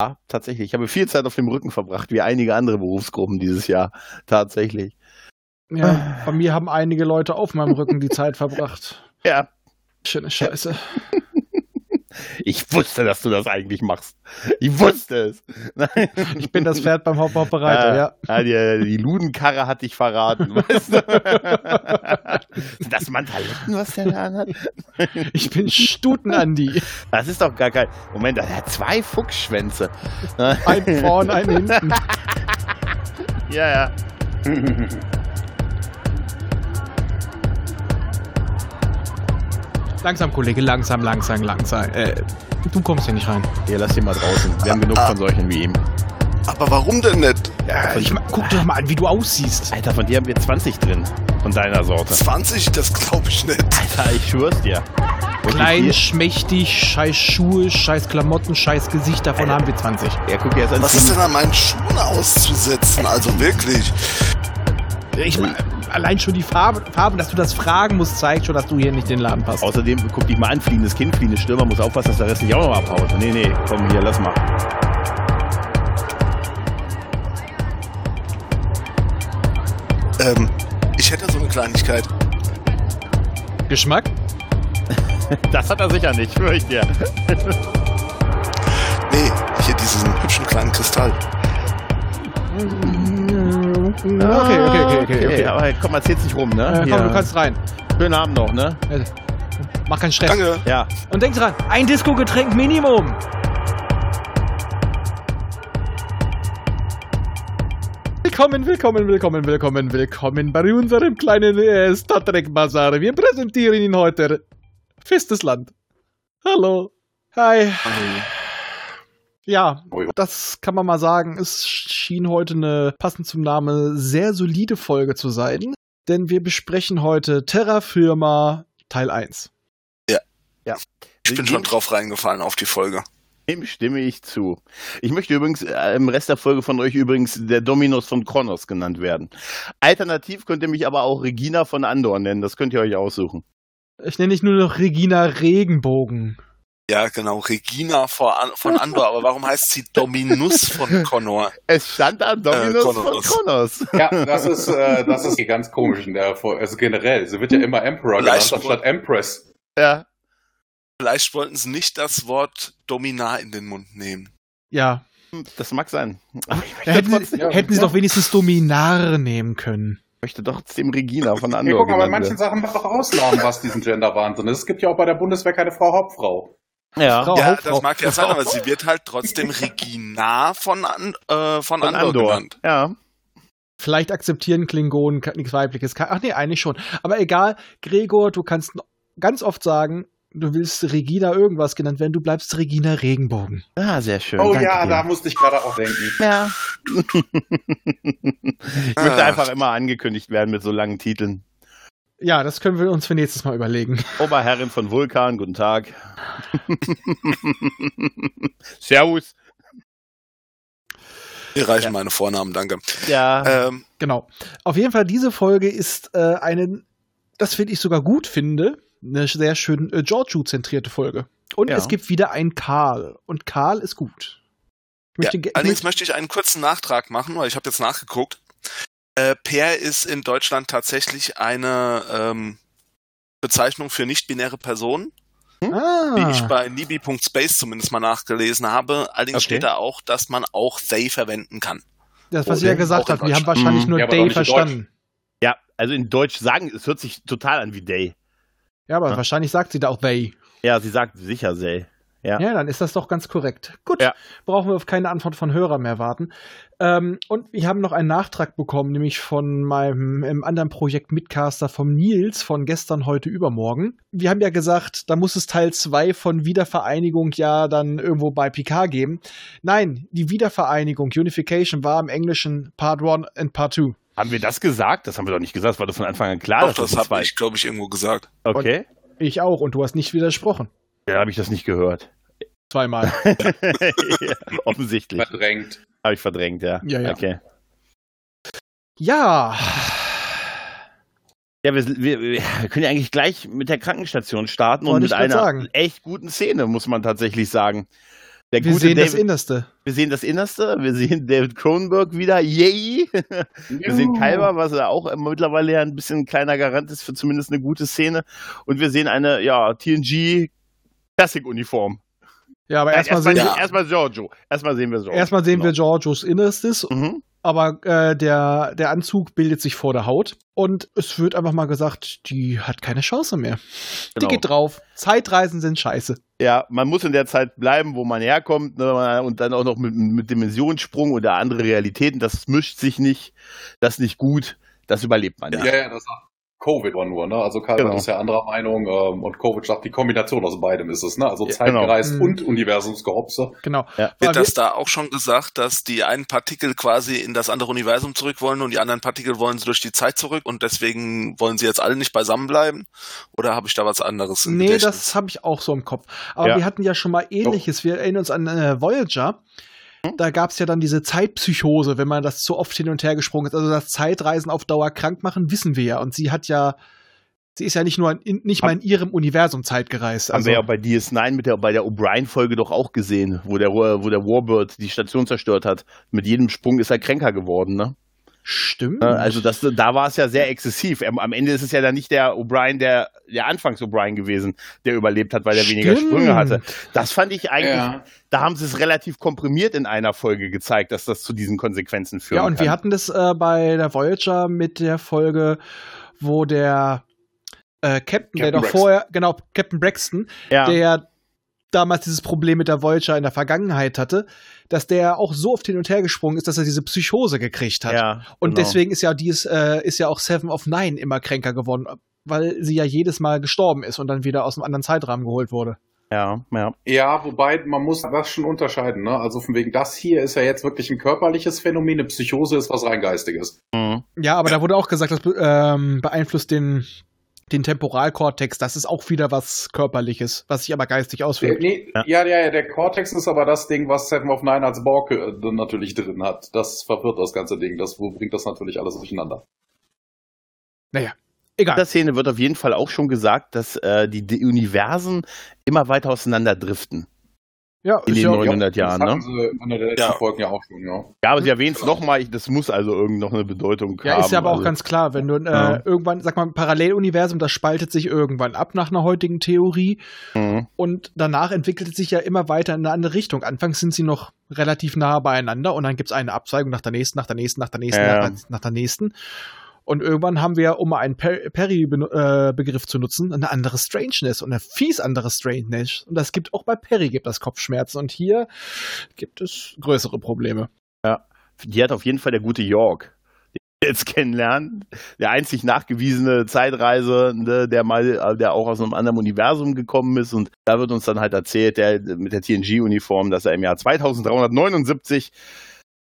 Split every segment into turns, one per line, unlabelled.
Ja, tatsächlich. Ich habe viel Zeit auf dem Rücken verbracht, wie einige andere Berufsgruppen dieses Jahr. Tatsächlich.
Ja, bei mir haben einige Leute auf meinem Rücken die Zeit verbracht.
Ja.
Schöne Scheiße.
Ich wusste, dass du das eigentlich machst. Ich wusste es.
Ich bin das Pferd beim Hop-Hop-Bereiter, ja.
ja. Die, die Ludenkarre hat dich verraten, weißt du? Sind das Mantaletten, was der da anhat?
Ich bin Stuten-Andi.
Das ist doch gar kein. Moment, er hat zwei Fuchsschwänze.
Ein vorn, ein hinten.
Ja, ja.
Langsam, Kollege, langsam, langsam, langsam. Äh, du kommst hier nicht rein.
Hier, lass ihn mal draußen. Wir haben genug von solchen wie ihm.
Aber warum denn nicht?
Ja, ich, guck dir doch mal an, wie du aussiehst.
Alter, von dir haben wir 20 drin. Von deiner Sorte.
20? Das glaube ich nicht.
Alter, ich schwör's dir.
Klein, schmächtig, scheiß Schuhe, scheiß Klamotten, scheiß Gesicht, davon haben wir 20.
Ja, guck dir jetzt an.
Was ist denn an meinen Schuhen auszusetzen? Also wirklich.
Ich mein, allein schon die Farbe, Farbe, dass du das fragen musst, zeigt schon, dass du hier nicht den Laden passt.
Außerdem, guck dich mal an, fliehendes Kind, fliehendes Stürmer, muss aufpassen, dass der Rest nicht auch noch abhaut. Nee, nee, komm hier, lass mal.
Ähm, ich hätte so eine Kleinigkeit.
Geschmack?
Das hat er sicher nicht, schwör ich dir.
Nee, hier diesen hübschen kleinen Kristall.
Okay, okay, okay, okay. okay.
Aber komm, erzähl's nicht rum, ne?
Äh, komm, du kannst rein.
Schönen Abend noch, ne?
Äh, Mach keinen Stress.
Danke.
Ja.
Und denk dran, ein Disco-Getränk Minimum. Willkommen, willkommen, willkommen, willkommen, willkommen bei unserem kleinen äh, Star Trek Bazaar. Wir präsentieren Ihnen heute Festes Land. Hallo. Hi. Ja, das kann man mal sagen. Es schien heute eine, passend zum Namen, sehr solide Folge zu sein. Denn wir besprechen heute Terra Firma Teil 1.
Ich bin schon drauf reingefallen auf die Folge.
Dem stimme ich zu. Ich möchte übrigens äh, im Rest der Folge von euch übrigens der Dominus von Kronos genannt werden. Alternativ könnt ihr mich aber auch Regina von Andor nennen. Das könnt ihr euch aussuchen.
Ich nenne dich nur noch Regina Regenbogen.
Ja, genau. Regina An von Andor. Aber warum heißt sie Dominus von Connor?
Es stand da Dominus
Äh,
von.
Kronos.
Ja, das ist, äh, das ist ganz komisch in der Folge. Also generell, sie wird ja immer Emperor genannt,
Leicht-
anstatt Empress.
Ja.
Vielleicht wollten sie nicht das Wort Dominar in den Mund nehmen.
Ja.
Das mag sein. Ich möchte,
hätten,
trotzdem,
sie,
ja,
hätten sie
ja.
doch wenigstens Dominar nehmen können.
möchte trotzdem Regina von
Ja,
Andor
guck mal, bei
genannt
manchen. Sachen wird doch ausladen, was diesen Gender-Wahnsinn ist. Es gibt ja auch bei der Bundeswehr keine Frau Hauptfrau.
Ja.
Frau-
ja,
Hauptfrau.
das mag ja sein, aber sie wird halt trotzdem Regina von, An äh, von,
Von
Andor,
Andor.
genannt.
Ja.
Vielleicht akzeptieren Klingonen nichts Weibliches. Ach nee, eigentlich schon. Aber egal, Gregor, du kannst ganz oft sagen, du willst Regina irgendwas genannt werden, du bleibst Regina Regenbogen.
Ah, sehr schön.
Oh
Danke
ja,
dir.
da musste ich gerade auch denken.
Ja. ich möchte
Ah.
einfach immer angekündigt werden mit so langen Titeln.
Ja, das können wir uns für nächstes Mal überlegen.
Oberherrin von Vulkan, guten Tag. Servus.
Hier reichen meine Vornamen, danke.
Ja.
Ähm,
Genau. Auf jeden Fall, diese Folge ist äh, eine, das finde ich sogar gut finde, eine sehr schön äh, Giorgio-zentrierte Folge. Und
Ja.
es gibt wieder einen Karl. Und Karl ist gut. Ich
ja, allerdings
möchte,
möchte ich einen kurzen Nachtrag machen, weil ich habe jetzt nachgeguckt. Äh, Per ist in Deutschland tatsächlich eine ähm, Bezeichnung für nicht-binäre Personen,
ah,
die ich bei nibi.space zumindest mal nachgelesen habe. Allerdings
Okay.
steht da auch, dass man auch they verwenden kann.
das, was
Okay.
sie ja gesagt hat. Wir haben wahrscheinlich
Mhm.
nur
Ja, in
verstanden.
ja, also in Deutsch sagen, es hört sich total an wie Day.
Ja, aber
Ja.
wahrscheinlich sagt sie da auch they.
Ja, sie sagt sicher Say. Ja.
Ja, dann ist das doch ganz korrekt. Gut,
Ja.
brauchen wir auf keine Antwort von Hörern mehr warten. Ähm, und wir haben noch einen Nachtrag bekommen, nämlich von meinem im anderen Projekt Mitcaster vom Nils von gestern, heute, übermorgen. Wir haben ja gesagt, da muss es Teil 2 von Wiedervereinigung ja dann irgendwo bei Picard geben. Nein, die Wiedervereinigung, Unification, war im Englischen Part 1 und Part 2.
Haben wir das gesagt? Das haben wir doch nicht gesagt. Das war doch von Anfang an klar.
Auch
dass
das
ein
habe ich, glaube ich, irgendwo gesagt.
Okay.
Ich auch, und du hast nicht widersprochen.
Ja, habe ich das nicht gehört.
Zweimal.
ja, offensichtlich.
Verdrängt.
Habe ich verdrängt, ja.
Ja, ja.
Okay.
ja.
Ja, wir, wir, wir können ja eigentlich gleich mit der Krankenstation starten und
Wollte
mit
ich grad
einer
sagen.
echt guten Szene, muss man tatsächlich sagen. Der
Wir
gute
sehen das
David,
Innerste.
wir sehen das Innerste, wir sehen David Cronenberg wieder, yay! Wir sehen Kalber, was ja auch mittlerweile ja ein bisschen ein kleiner Garant ist für zumindest eine gute Szene. Und wir sehen eine, ja, TNG Classic-Uniform.
Ja, aber erstmal
Erstmal
sehen,
ja.
erstmal Giorgio. Erstmal sehen wir Giorgio.
erstmal sehen wir
Genau.
Georgios Innerstes,
Mhm.
aber äh, der, der Anzug bildet sich vor der Haut und es wird einfach mal gesagt, die hat keine Chance mehr. Die
Genau.
geht drauf. Zeitreisen sind scheiße.
Ja, man muss in der Zeit bleiben, wo man herkommt, ne, und dann auch noch mit, mit Dimensionssprung oder andere Realitäten. Das mischt sich nicht, das ist nicht gut, das überlebt man
Ja,
nicht.
ja, das sagt Covid war nur, ne? Also Karl
Genau.
ist ja anderer Meinung ähm, und Covid sagt, die Kombination aus beidem ist es, ne? Also
Ja,
Zeitgeist
genau.
und Universumsgehopse.
Genau.
Ja.
Wird das da auch schon gesagt, dass die einen Partikel quasi in das andere Universum zurück wollen und die anderen Partikel wollen sie durch die Zeit zurück und deswegen wollen sie jetzt alle nicht beisammen bleiben? Oder habe ich da was anderes im
Nee,
Gedächtnis?
das habe ich auch so im Kopf. Aber
Ja.
wir hatten ja schon mal ähnliches. Wir erinnern uns an äh, Voyager.
Hm?
Da gab es ja dann diese Zeitpsychose, wenn man das zu oft hin und her gesprungen ist. Also das Zeitreisen auf Dauer krank machen, wissen wir ja. Und sie hat ja, sie ist ja nicht nur in, nicht mal in ihrem Universum Zeit gereist.
Haben
Also,
wir ja bei DS9 mit der, bei der O'Brien-Folge doch auch gesehen, wo der, wo der Warbird die Station zerstört hat. Mit jedem Sprung ist er kränker geworden, ne?
Stimmt.
Äh, Also das, da war es ja sehr exzessiv. Am am Ende ist es ja dann nicht der O'Brien, der, der anfangs O'Brien gewesen, der überlebt hat, weil er weniger. Sprünge hatte. Das fand ich eigentlich,
Ja.
da haben sie es relativ komprimiert in einer Folge gezeigt, dass das zu diesen Konsequenzen führt.
Ja, und wir hatten das äh, bei der Voyager mit der Folge, wo der äh, Captain, der
Captain
doch
Braxton.
vorher, genau, Captain Braxton,
ja.
der damals dieses Problem mit der Voyager in der Vergangenheit hatte, dass der auch so oft hin und her gesprungen ist, dass er diese Psychose gekriegt hat.
ja,
und
genau.
deswegen ist ja dies, äh, ist ja auch Seven of Nine immer kränker geworden, weil sie ja jedes Mal gestorben ist und dann wieder aus einem anderen Zeitrahmen geholt wurde.
Ja, ja.
Ja, wobei man muss das schon unterscheiden, ne? Also von wegen das hier ist ja jetzt wirklich ein körperliches Phänomen, eine Psychose ist was rein geistiges.
Mhm.
Ja, aber da wurde auch gesagt, das ähm, beeinflusst den, den Temporalkortex. Das ist auch wieder was Körperliches, was sich aber geistig auswirkt.
nee,
Ja.
ja. ja, ja, der Cortex ist aber das Ding, was Seven of Nine als Borg äh, natürlich drin hat. Das verwirrt das ganze Ding. Das bringt das natürlich alles durcheinander.
Naja,
In
egal.
der Szene wird auf jeden Fall auch schon gesagt, dass äh, die, die Universen immer weiter auseinander driften.
Ja,
in den
ja,
neuen- 900 Jahren,
das
ne?
sie in der letzten
Ja.
Folgen ja auch schon, ja.
Ja, aber sie erwähnt es nochmal, das muss also irgend noch eine Bedeutung
ja,
haben.
ist ja aber auch
also.
ganz klar, wenn du äh,
Ja.
irgendwann, sag mal, ein Paralleluniversum, das spaltet sich irgendwann ab nach einer heutigen Theorie
Mhm.
und danach entwickelt es sich ja immer weiter in eine andere Richtung. Anfangs sind sie noch relativ nah beieinander und dann gibt es eine Abzweigung nach der nächsten, nach der nächsten, nach der nächsten,
Ja.
nach, der, nach der nächsten. Und irgendwann haben wir, um einen Per- Perry-Begriff zu nutzen, eine andere Strangeness und eine fies andere Strangeness. Und das gibt auch bei Perry gibt das Kopfschmerzen. Und hier gibt es größere Probleme.
Die hat auf jeden Fall der gute York, jetzt kennenlernen. Der einzig nachgewiesene Zeitreisende, der mal, der auch aus einem anderen Universum gekommen ist. Und da wird uns dann halt erzählt, der mit der TNG-Uniform, dass er im Jahr 2379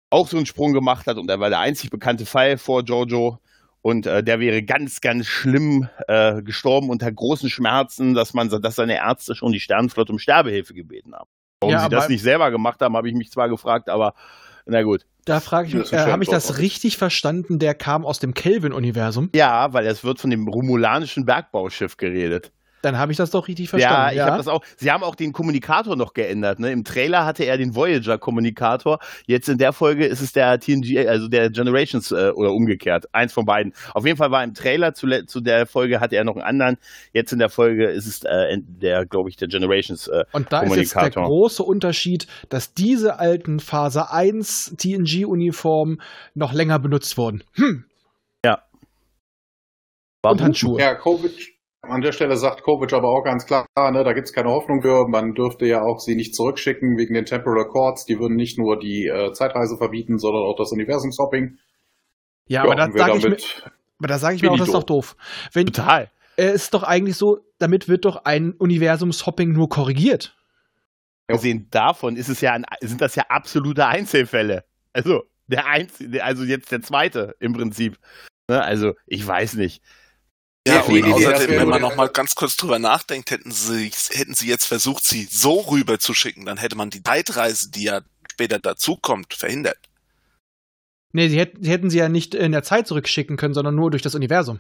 auch so einen Sprung gemacht hat. Und er war der einzig bekannte Fall vor Jojo. Und äh, der wäre ganz, ganz schlimm äh, gestorben unter großen Schmerzen, dass man, dass seine Ärzte schon die Sternenflotte um Sterbehilfe gebeten haben. Warum
Ja,
sie das nicht selber gemacht haben, habe ich mich zwar gefragt, aber na gut.
Da frage ich mich, äh, habe ich das richtig verstanden? Der kam aus dem Kelvin-Universum?
Ja, weil es wird von dem romulanischen Bergbauschiff geredet.
Dann habe ich das doch richtig
Ja,
verstanden.
ich habe das auch. Sie haben auch den Kommunikator noch geändert. Ne? Im Trailer hatte er den Voyager-Kommunikator. Jetzt in der Folge ist es der TNG, also der Generations äh, oder umgekehrt. Eins von beiden. Auf jeden Fall war im Trailer zu, zu der Folge hatte er noch einen anderen. Jetzt in der Folge ist es äh, der, glaube ich, der Generations. Äh,
Und da ist jetzt der
Kommunikator.
große Unterschied, dass diese alten Phase 1 TNG-Uniformen noch länger benutzt wurden. Hm. Und Handschuhe.
Ja, Kovic, an der Stelle sagt Kovic aber auch ganz klar, ne, da gibt's keine Hoffnung für. Man dürfte ja auch sie nicht zurückschicken wegen den Temporal Accords. Die würden nicht nur die äh, Zeitreise verbieten, sondern auch das Universumshopping.
Ja, aber da
und wir
sage ich, mir-
damit-
aber da sag ich mir auch, das ist doch doof. Wenn,
Total.
äh, ist doch eigentlich so, damit wird doch ein Universumshopping nur korrigiert.
Abgesehen davon ist es ja ein, sind das ja absolute Einzelfälle. Also der einzige, also jetzt der zweite im Prinzip. Ne? Also ich weiß nicht.
Ja,
Nee,
und außerdem, wenn man
nur-
noch mal ganz kurz drüber nachdenkt, hätten sie, hätten sie jetzt versucht, sie so rüber zu schicken, dann hätte man die Zeitreise, die ja später dazukommt, verhindert.
Nee, sie hätten, sie hätten sie ja nicht in der Zeit zurückschicken können, sondern nur durch das Universum.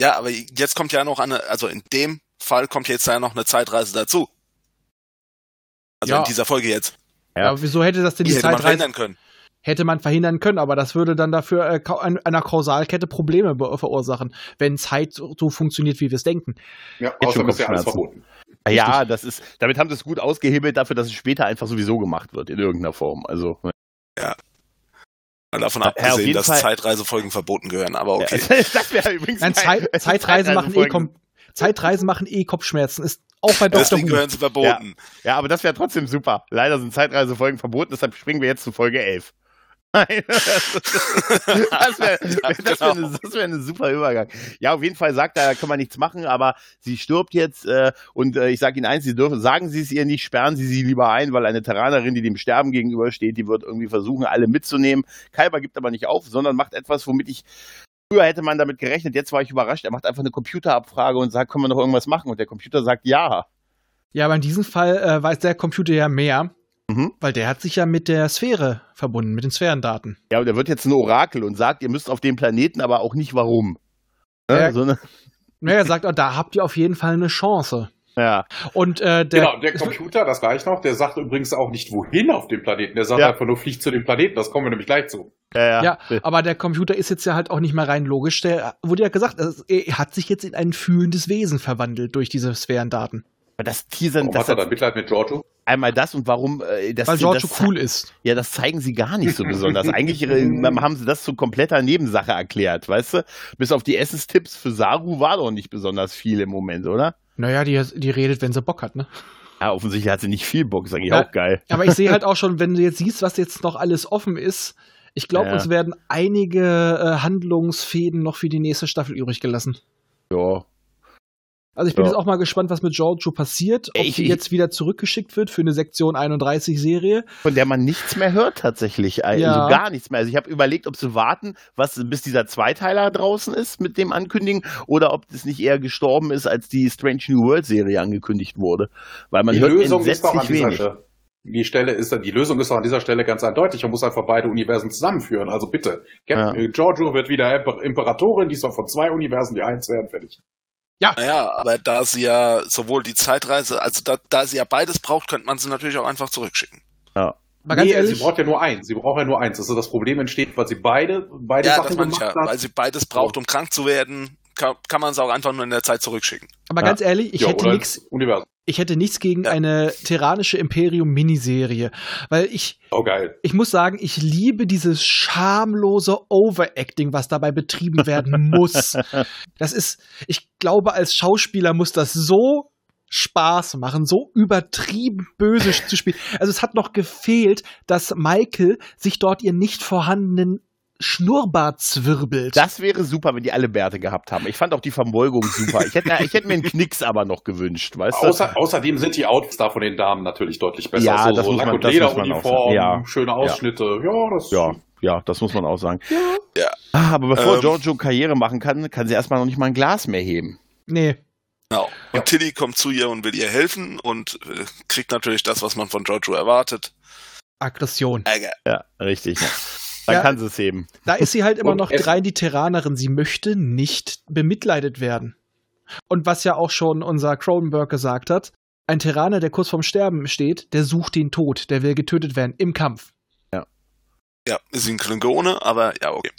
Ja, aber jetzt kommt ja noch eine, also in dem Fall kommt jetzt ja noch eine Zeitreise dazu. Also
Ja.
in dieser Folge jetzt.
Ja. Aber wieso hätte das denn die,
die hätte man
Zeitreise
verhindern können.
Hätte man verhindern können, aber das würde dann dafür äh, einer Kausalkette Probleme verursachen, wenn Zeit so, so funktioniert, wie wir es denken.
Ja,
schon
außerdem ist ja alles
Kopfschmerzen.
verboten.
Ja, das ist, damit haben sie es gut ausgehebelt dafür, dass es später einfach sowieso gemacht wird, in irgendeiner Form. Also,
Mal davon
Ja,
abgesehen, dass
Fall-
Zeitreisefolgen verboten gehören, aber okay.
ja, das wäre übrigens
Nein. Zeit, Zeitreisen machen eh Zeitreisen machen eh Kopfschmerzen. Ist auch bei Dr.
Deswegen gehören sie verboten.
Ja, aber das wäre trotzdem super. Leider sind Zeitreisefolgen verboten, deshalb springen wir jetzt zu Folge 11. Nein, das wäre das wär eine, das wär eine super Übergang. Ja, auf jeden Fall sagt er, da kann man nichts machen, aber sie stirbt jetzt äh, und äh, ich sage Ihnen eins, Sie dürfen, sagen Sie es ihr nicht, sperren Sie sie lieber ein, weil eine Terranerin, die dem Sterben gegenübersteht, die wird irgendwie versuchen, alle mitzunehmen. Kalber gibt aber nicht auf, sondern macht etwas, womit ich Früher hätte man damit gerechnet, jetzt war ich überrascht. Er macht einfach eine Computerabfrage und sagt, können wir noch irgendwas machen? Und der Computer sagt ja.
Ja, aber in diesem Fall äh, weiß der Computer ja mehr,
Mhm.
weil der hat sich ja mit der Sphäre verbunden, mit den Sphärendaten.
Ja, und er wird jetzt ein Orakel und sagt, ihr müsst auf den Planeten, aber auch nicht warum. Ne?
Ja.
So
er sagt, oh, da habt ihr auf jeden Fall eine Chance.
ja.
Und äh, der,
genau, der Computer, das gleich noch, der sagt übrigens auch nicht, wohin auf dem Planeten. Der sagt
Ja.
einfach nur, fliegt zu dem Planeten. Das kommen wir nämlich gleich zu.
Ja,
Ja, aber der Computer ist jetzt ja halt auch nicht mehr rein logisch. Der wurde ja gesagt, es- er hat sich jetzt in ein fühlendes Wesen verwandelt durch diese Sphärendaten.
Aber das Teasern,
Warum
das
hat er dann Mitleid mit Giorgio?
einmal das und warum äh, das,
Weil Giorgio
das,
cool ist.
Ja, das zeigen sie gar nicht so besonders. Eigentlich äh, haben sie das zu kompletter Nebensache erklärt, weißt du? Bis auf die Essenstipps für Saru war doch nicht besonders viel im Moment, oder?
Naja, die, die redet, wenn sie Bock hat, ne?
Ja, offensichtlich hat sie nicht viel Bock, sag ich
Ja.
auch geil.
Aber ich sehe halt auch schon, wenn du jetzt siehst, was jetzt noch alles offen ist, ich glaube,
Ja.
uns werden einige äh, Handlungsfäden noch für die nächste Staffel übrig gelassen.
Ja.
Also ich bin
Ja.
jetzt auch mal gespannt, was mit Giorgio passiert, ob
Ich-
sie jetzt wieder zurückgeschickt wird für eine Sektion 31 Serie.
Von der man nichts mehr hört tatsächlich. Also
Ja.
gar nichts mehr. Also ich habe überlegt, ob sie warten, was bis dieser Zweiteiler draußen ist mit dem Ankündigen oder ob das nicht eher gestorben ist, als die Strange New World Serie angekündigt wurde. Weil man
die
hört
Lösung ist doch an dieser
wenig.
Stelle. Die Stelle ist, die Lösung ist doch an dieser Stelle ganz eindeutig. Man muss einfach beide Universen zusammenführen. Also bitte. Captain äh, Giorgio wird wieder Imper Imperatorin, diesmal von zwei Universen, die eins werden fertig.
Naja, aber da sie ja sowohl die Zeitreise, also da, da sie ja beides braucht, könnte man sie natürlich auch einfach zurückschicken.
Mal ganz
nee,
ehrlich,
sie braucht ja nur eins. Sie braucht ja nur eins. Also das Problem entsteht, weil sie beide, beide
Ja,
Sachen gemacht
ja.
hat.
Weil sie beides braucht, um krank zu werden, kann, kann man sie auch einfach nur in der Zeit zurückschicken.
aber
Ja.
ganz ehrlich, ich
ja,
hätte nichts,
Universum.
Ich hätte nichts gegen eine tyrannische Imperium Miniserie, weil ich
Oh
ich muss sagen, ich liebe dieses schamlose Overacting, was dabei betrieben werden muss. Das ist, ich glaube, als Schauspieler muss das so Spaß machen, so übertrieben böse zu spielen. Also es hat noch gefehlt, dass Michael sich dort ihr nicht vorhandenen Schnurrbart zwirbelt.
Das wäre super, wenn die alle Bärte gehabt haben. Ich fand auch die Verbeugung super. Ich hätte, ich hätte mir einen Knicks aber noch gewünscht, weißt du?
Außer, außerdem sind die Outfits da von den Damen natürlich deutlich besser.
Ja,
so,
das
so
muss
Lack-
man-
und
das muss man auch
Lederuniform,
sagen. Ja.
schöne Ausschnitte. Ja, das
Ja, ja, das muss man auch sagen.
Ja.
Ah, Aber bevor
Ähm.
Giorgio Karriere machen kann, kann sie erstmal noch nicht mal ein Glas mehr heben.
nee.
Genau. Und
Ja.
Tilly kommt zu ihr und will ihr helfen und äh, kriegt natürlich das, was man von Giorgio erwartet.
Aggression.
Ärger.
Ja, richtig. Ja. Dann
Ja.
kann sie es heben.
Da ist sie halt immer
Und
noch rein die Terranerin. Sie möchte nicht bemitleidet werden. Und was ja auch schon unser Cronenberg gesagt hat, ein Terraner, der kurz vorm Sterben steht, der sucht den Tod, der will getötet werden im Kampf.
Ja, ist ein Klingone, aber ja, okay.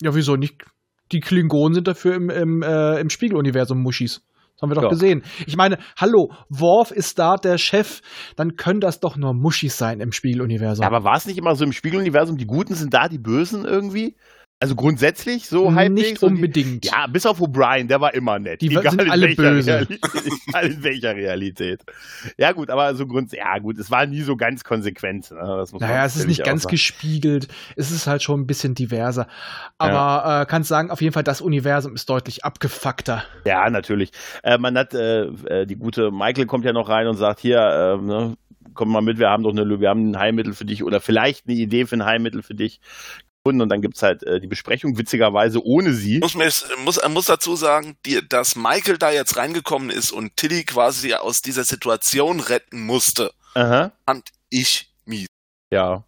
Ja, wieso nicht? Die Klingonen sind dafür im, im, äh, im Spiegeluniversum Muschis. Das haben wir doch
Ja.
gesehen. Ich meine, hallo, Worf ist da der Chef, dann können das doch nur Muschis sein im Spiegeluniversum.
Aber war es nicht immer so im Spiegeluniversum, die Guten sind da, die Bösen irgendwie? Also grundsätzlich so halbwegs?
nicht
und die-
unbedingt.
Ja, bis auf O'Brien, der war immer nett.
Die
egal
sind
in
alle
welcher
böse.
Realität, egal in welcher Realität. Ja gut, aber so Grund, ja gut, es war nie so ganz konsequent. Ne? Das muss man
Naja, es ist nicht ganz
sagen.
gespiegelt. Es ist halt schon ein bisschen diverser. Aber äh, kannst sagen, auf jeden Fall, das Universum ist deutlich abgefuckter.
Ja, natürlich. Äh, man hat, äh, äh, die gute Michael kommt ja noch rein und sagt, hier, äh, ne, komm mal mit, wir haben doch eine, wir haben ein Heilmittel für dich oder vielleicht eine Idee für ein Heilmittel für dich. Und dann gibt's halt äh, die Besprechung, witzigerweise ohne sie.
Muss, mir, muss, er muss dazu sagen, die, dass Michael da jetzt reingekommen ist und Tilly quasi aus dieser Situation retten musste,
Aha.
fand ich mies.
Ja.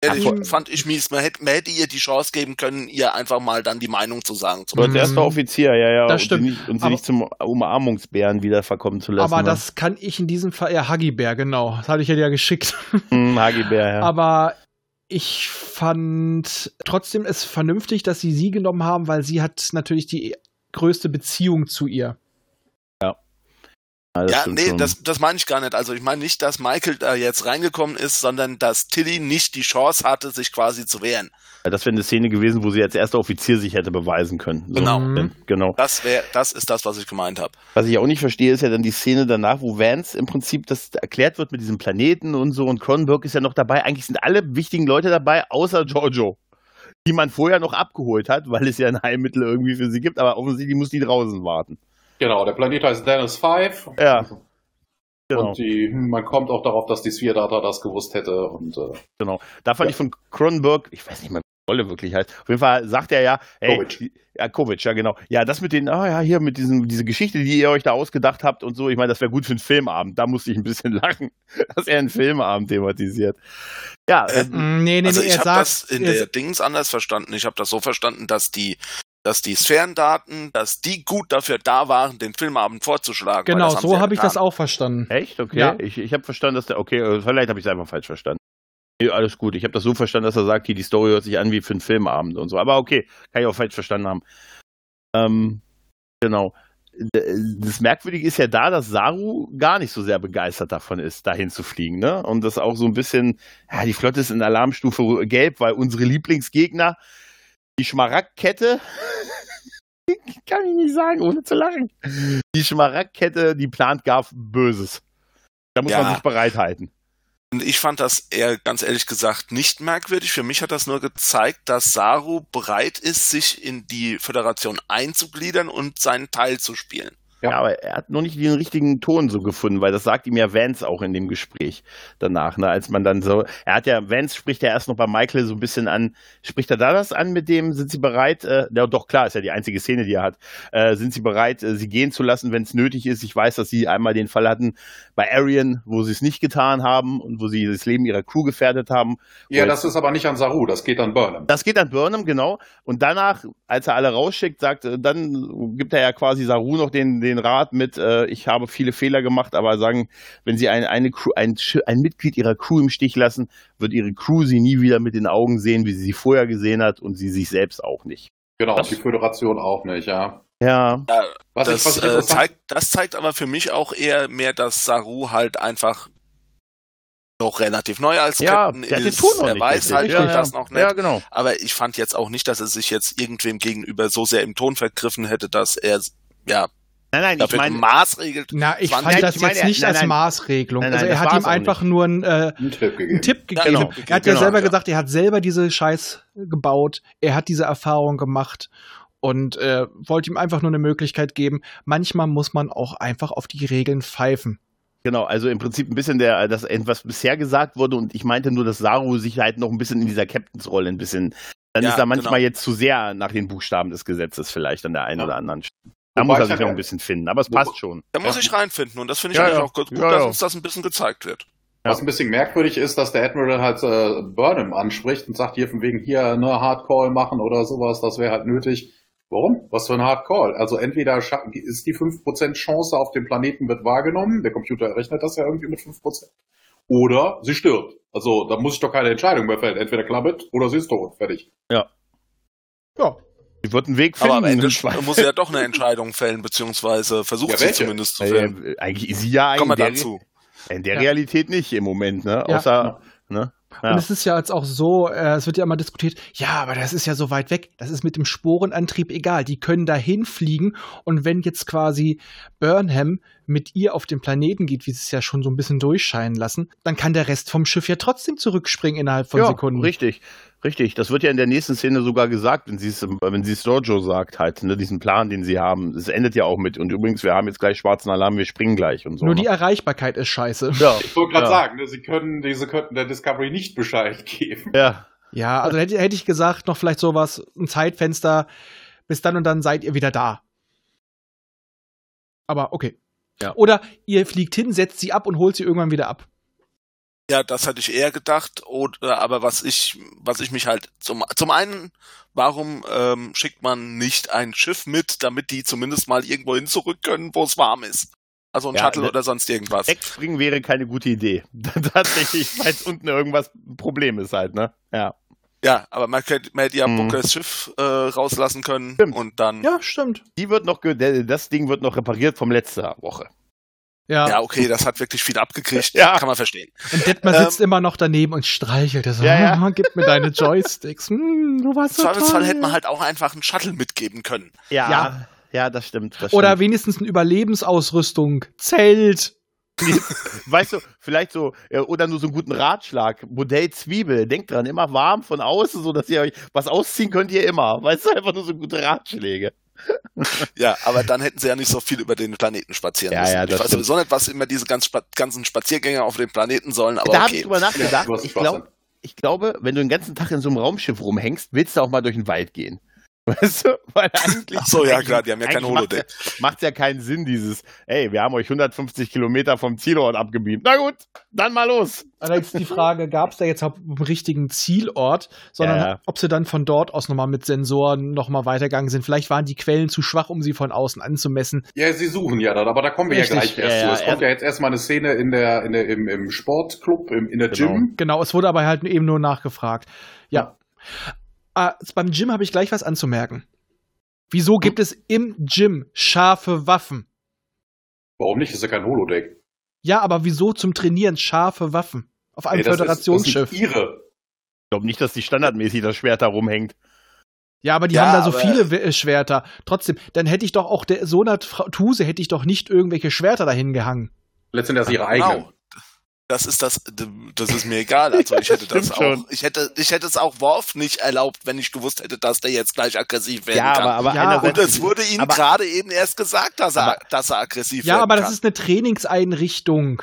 Ehrlich,
Ach,
fand ich mies. Man hätte, man hätte ihr die Chance geben können, ihr einfach mal dann die Meinung zu sagen. Zum
Aber als erster
Mhm.
Offizier, ja, ja.
Das
und
stimmt.
Sie nicht, und sie
Aber-
nicht zum Umarmungsbären wieder verkommen zu lassen.
Aber
ne?
das kann ich in diesem Fall, ja, Haggibär, genau. Das hatte ich ja dir geschickt.
Hm, Hagibär, ja.
Aber ich fand trotzdem es vernünftig, dass sie sie genommen haben, weil sie hat natürlich die größte Beziehung zu ihr.
das
Ja,
stimmt
nee,
schon.
das, das meine ich gar nicht. Also ich meine nicht, dass Michael da jetzt reingekommen ist, sondern dass Tilly nicht die Chance hatte, sich quasi zu wehren.
Ja, das wäre eine Szene gewesen, wo sie als erster Offizier sich hätte beweisen können. So,
Genau.
Mhm.
Genau.
Das wäre, das ist das, was ich gemeint habe.
Was ich auch nicht verstehe, ist ja dann die Szene danach, wo Vance im Prinzip das erklärt wird mit diesem Planeten und so und Cronenberg ist ja noch dabei. Eigentlich sind alle wichtigen Leute dabei, außer Giorgio, die man vorher noch abgeholt hat, weil es ja ein Heilmittel irgendwie für sie gibt, aber offensichtlich muss die draußen warten.
Genau, der Planet heißt Dennis 5.
Ja. Genau.
Und die, hm, man kommt auch darauf, dass die Sphere Data das gewusst hätte. Und äh,
Genau. Da fand
Ja.
ich von Cronenberg, ich weiß nicht mehr, Rolle wirklich heißt. Auf jeden Fall sagt er ja, hey,
Kovic.
ja, Kovic, ja, genau. Ja, das mit den, ah ja, hier mit diesem, diese Geschichte, die ihr euch da ausgedacht habt und so, ich meine, das wäre gut für einen Filmabend. Da musste ich ein bisschen lachen, dass er einen Filmabend thematisiert. Ja, äh,
Mm, Nee, nee,
also
nee,
ich
er
habe
sagt,
das in
er-
der Dings anders verstanden. Ich habe das so verstanden, dass die, dass die Sphärendaten, dass die gut dafür da waren, den Filmabend vorzuschlagen.
genau, so
ja
habe ich das auch verstanden.
echt? Okay.
Ja.
Ich, ich habe verstanden, dass der, okay, äh, vielleicht habe ich es einfach falsch verstanden. Nee, alles gut. Ich habe das so verstanden, dass er sagt, hier, die Story hört sich an wie für einen Filmabend und so. Aber okay, kann ich auch falsch verstanden haben. Ähm, genau. D- Das Merkwürdige ist ja da, dass Saru gar nicht so sehr begeistert davon ist, dahin zu fliegen, ne? Und das auch so ein bisschen, ja, die Flotte ist in Alarmstufe gelb, weil unsere Lieblingsgegner, die Schmaragdkette, kann ich nicht sagen, ohne zu lachen. Die Schmaragdkette, die plant gar Böses. Da muss
Ja.
man sich bereithalten.
Ich fand das eher ganz ehrlich gesagt nicht merkwürdig. Für mich hat das nur gezeigt, dass Saru bereit ist, sich in die Föderation einzugliedern und seinen Teil zu spielen.
Ja.
Ja. aber er hat noch nicht den richtigen Ton so gefunden, weil das sagt ihm ja Vance auch in dem Gespräch danach, ne, als man dann so, er hat ja, Vance spricht ja erst noch bei Michael so ein bisschen an, spricht er da das an mit dem, sind sie bereit, äh, ja doch klar, ist ja die einzige Szene, die er hat, äh, sind sie bereit, äh, sie gehen zu lassen, wenn es nötig ist, ich weiß, dass sie einmal den Fall hatten bei Arian, wo sie es nicht getan haben und wo sie das Leben ihrer Crew gefährdet haben.
ja, das ist aber nicht an Saru, das geht an Burnham.
Das geht an Burnham, genau. Und danach, als er alle rausschickt, sagt, äh, dann gibt er ja quasi Saru noch den, den Rat mit, äh, ich habe viele Fehler gemacht, aber sagen, wenn sie ein, eine Crew, ein, ein Mitglied ihrer Crew im Stich lassen, wird ihre Crew sie nie wieder mit den Augen sehen, wie sie sie vorher gesehen hat und sie sich selbst auch nicht.
Genau,
Das-
die Föderation auch nicht, ja.
Ja,
Ja,
Was ich,
das,
was ich
äh, zeigt, das zeigt aber für mich auch eher mehr, dass Saru halt einfach noch relativ neu als
ja,
Captain
den
ist.
Ton noch
er
nicht.
weiß
richtig.
halt
ja,
das
ja.
noch nicht.
Ja, genau.
Aber ich fand jetzt auch nicht, dass er sich jetzt irgendwem gegenüber so sehr im Ton vergriffen hätte, dass er ja
Nein, nein, ich meine,
maßregelt.
Na, ich
Nein,
fand das
ich meine,
jetzt nicht
nein,
als
nein.
Maßregelung.
Nein, nein,
also er hat ihm einfach nur einen, äh,
einen Tipp gegeben.
einen Tipp
Ja,
gegeben.
genau.
Er hat ja
Genau,
selber
ja.
gesagt, er hat selber diese Scheiß gebaut. Er hat diese Erfahrung gemacht und äh, wollte ihm einfach nur eine Möglichkeit geben. Manchmal muss man auch einfach auf die Regeln pfeifen.
Genau, also im Prinzip ein bisschen der, das, was bisher gesagt wurde und ich meinte nur, dass Saru sich halt noch ein bisschen in dieser Captains-Rolle ein bisschen, dann
Ja,
ist er manchmal
genau.
jetzt zu sehr nach den Buchstaben des Gesetzes vielleicht an der einen
Ja.
oder anderen Stelle. Da
Wobei
muss er
ich
sich
ja-
noch ein bisschen finden, aber es passt schon.
Da muss
Ja.
ich reinfinden und das finde ich
Ja,
eigentlich
ja.
auch gut, gut
Ja,
dass
ja.
uns das ein bisschen gezeigt wird.
Was ein bisschen merkwürdig ist, dass der Admiral halt äh, Burnham anspricht und sagt, hier von wegen hier eine Hardcall machen oder sowas, das wäre halt nötig. Warum? Was für ein Hardcall? Also entweder ist die 5% Chance auf dem Planeten wird wahrgenommen, der Computer errechnet das ja irgendwie mit 5%, oder sie stirbt. Also da muss ich doch keine Entscheidung mehr fällen. Entweder klappt oder sie ist tot. Fertig.
Ja.
Sie wird einen Weg
Aber
finden.
am Ende muss ja doch eine Entscheidung fällen, beziehungsweise versucht
Ja,
sie zumindest zu fällen.
äh, eigentlich ist sie ja
Kommen wir
in der,
dazu.
in der
Ja.
Realität nicht im Moment, ne?
Ja.
Außer, ne?
Und
Ja.
es ist ja jetzt auch so, äh, es wird ja immer diskutiert, ja, aber das ist ja so weit weg. Das ist mit dem Sporenantrieb egal. Die können dahin fliegen und wenn jetzt quasi Burnham mit ihr auf den Planeten geht, wie sie es ja schon so ein bisschen durchscheinen lassen, dann kann der Rest vom Schiff ja trotzdem zurückspringen innerhalb von
ja,
Sekunden.
richtig, richtig. Das wird ja in der nächsten Szene sogar gesagt, wenn sie es, wenn sie es Giorgio sagt halt, ne, diesen Plan, den sie haben. Es endet ja auch mit. Und übrigens, wir haben jetzt gleich schwarzen Alarm, wir springen gleich und so.
Nur
ne?
die Erreichbarkeit ist scheiße.
ja,
Ich wollte gerade
ja,
sagen, ne, sie können, diese könnten der Discovery nicht Bescheid geben.
Ja,
Ja, also hätte, hätte ich gesagt, noch vielleicht sowas, ein Zeitfenster, bis dann und dann seid ihr wieder da. Aber okay.
Ja.
Oder ihr fliegt hin, setzt sie ab und holt sie irgendwann wieder ab.
Ja, das hatte ich eher gedacht. Oder, aber was ich, was ich mich halt zum, zum einen, warum ähm, schickt man nicht ein Schiff mit, damit die zumindest mal irgendwo hin zurück können, wo es warm ist? Also ein
Ja,
Shuttle
ne-
oder sonst irgendwas.
Wegspringen wäre keine gute Idee. Tatsächlich, weil unten irgendwas ein Problem ist halt, ne? Ja.
Ja, aber man, könnte, man hätte ja
Mhm.
Bookers Schiff äh, rauslassen können
Stimmt.
und dann.
Ja, stimmt.
Die wird noch, das Ding wird noch repariert vom letzter Woche.
Ja.
Ja, okay, das hat wirklich viel abgekriegt.
Ja.
Kann man verstehen.
Und Detmar
Ähm,
sitzt immer noch daneben und streichelt. Er so,
Ja, ja.
"Ah, gib mir deine Joysticks. Hm, du warst
Im
so
Zweifelsfall
toll.
hätte man halt auch einfach einen Shuttle mitgeben können.
Ja.
Ja.
Ja, das stimmt. Das
Oder
stimmt.
wenigstens eine Überlebensausrüstung. Zelt.
Weißt du, vielleicht so, ja, oder nur so einen guten Ratschlag. Modell Zwiebel. Denkt dran, immer warm von außen, so dass ihr euch was ausziehen könnt ihr immer. Weißt du, einfach nur so gute Ratschläge.
Ja, aber dann hätten sie ja nicht so viel über den Planeten spazieren
Ja,
müssen.
ja,
ich
das
weiß sowieso nicht, was immer diese ganz, spa- ganzen Spaziergänger auf dem Planeten sollen, aber
da habe ich
okay.
drüber nachgedacht. ich, glaub, ich glaube, wenn du den ganzen Tag in so einem Raumschiff rumhängst, willst du auch mal durch den Wald gehen. Weißt du? Weil eigentlich.
Ach so, ja, klar, die haben ja kein Holodeck.
Ja, macht ja keinen Sinn, dieses, ey, wir haben euch 150 Kilometer vom Zielort abgebeamt. Na gut, dann mal los.
Allerdings die Frage, gab es da jetzt auch einen richtigen Zielort, sondern
Ja, ja.
ob sie dann von dort aus nochmal mit Sensoren nochmal weitergegangen sind. Vielleicht waren die Quellen zu schwach, um sie von außen anzumessen.
Ja, sie suchen ja dann, aber da kommen wir
Richtig.
ja gleich erst
Ja,
zu.
ja,
Es kommt ja jetzt erstmal eine Szene in der, in der, im, im Sportclub, im, in der
Genau.
Gym.
Genau, es wurde aber halt eben nur nachgefragt. Ja. Ah, beim Gym habe ich gleich was anzumerken. Wieso gibt es im Gym scharfe Waffen?
Warum nicht? Das ist ja kein Holodeck.
Ja, aber wieso zum Trainieren scharfe Waffen? Auf einem
Ey, das ist-
Föderationsschiff.
Das sind ihre.
Ich glaube nicht, dass die standardmäßig das Schwert da rumhängt.
Ja, aber die
Ja,
haben da so viele äh, Schwerter. Trotzdem, dann hätte ich doch auch der so einer Tuse hätte ich doch nicht irgendwelche Schwerter dahin gehangen.
Letztendlich das ihre eigenen.
Genau. Das ist das, das ist mir egal. Also ich hätte das auch,
schon.
ich hätte, ich hätte es auch Worf nicht erlaubt, wenn ich gewusst hätte, dass der jetzt gleich aggressiv werden
Ja,
kann.
aber, aber
Ja,
und es wurde ihm
aber-
gerade eben erst gesagt, dass er,
Aber-
dass er aggressiv
Ja,
werden
aber
kann.
das ist eine Trainingseinrichtung.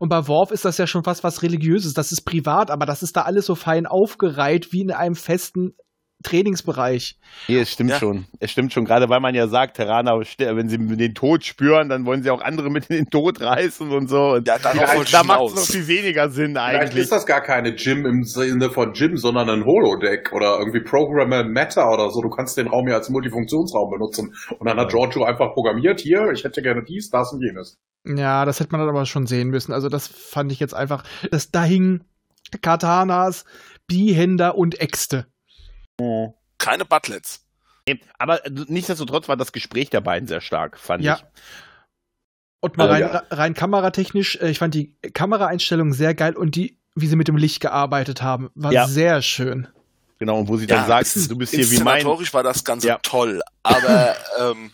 Und bei Worf ist das ja schon fast was Religiöses. Das ist privat, aber das ist da alles so fein aufgereiht wie in einem festen Trainingsbereich.
Nee, es stimmt
Ja.
schon. Es stimmt schon, gerade weil man ja sagt, Terraner, wenn sie den Tod spüren, dann wollen sie auch andere mit in den Tod reißen und so. Und
ja, wollte ich
da macht es noch viel weniger Sinn
Vielleicht
eigentlich.
ist das gar keine Gym im Sinne von Gym, sondern ein Holodeck oder irgendwie Programmer Matter oder so. Du kannst den Raum ja als Multifunktionsraum benutzen. Und dann hat Giorgio einfach programmiert, hier, ich hätte gerne dies, das und jenes.
Ja, das hätte man dann aber schon sehen müssen. Also das fand ich jetzt einfach, dass da hingen Katanas, Bihänder und Äxte.
Keine Butlets.
Aber nichtsdestotrotz war das Gespräch der beiden sehr stark, fand
Ja.
ich.
Und mal
Also,
rein,
ja.
rein kameratechnisch, äh, ich fand die Kameraeinstellung sehr geil und die, wie sie mit dem Licht gearbeitet haben, war
Ja.
sehr schön.
Genau, und wo sie dann sagt, du bist hier wie mein.
Inszenatorisch war das Ganze
Ja.
toll, aber ähm,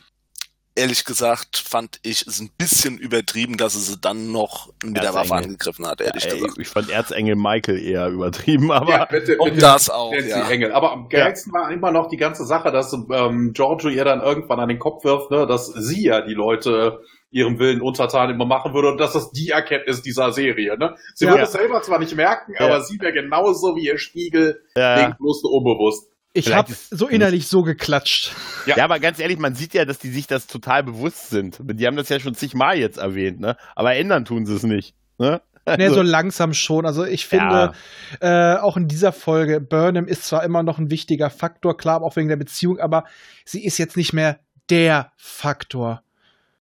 ehrlich gesagt fand ich es ein bisschen übertrieben, dass er sie dann noch mit der Waffe
Erzengel.
angegriffen hat, ehrlich
Ja, ey,
gesagt.
ich fand Erzengel Michael eher übertrieben, aber
bitte,
Und das auch, ja.
Engel. Aber am geilsten war immer noch die ganze Sache, dass ähm, Giorgio ihr dann irgendwann an den Kopf wirft, ne, dass sie ja die Leute ihrem Willen untertan immer machen würde und dass das die Erkenntnis dieser Serie. Ne? Sie
Ja.
würde es selber zwar nicht merken,
Ja.
aber sie wäre genauso wie ihr Spiegel,
ja,
denkt bloß unbewusst.
Ich habe so innerlich so geklatscht.
ja. aber ganz ehrlich, man sieht ja, dass die sich das total bewusst sind. Die haben das ja schon zigmal jetzt erwähnt, ne? Aber ändern tun sie es nicht. Ne?
Ne, so langsam schon. Also ich finde, äh, auch in dieser Folge, Burnham ist zwar immer noch ein wichtiger Faktor, klar, auch wegen der Beziehung, aber sie ist jetzt nicht mehr der Faktor.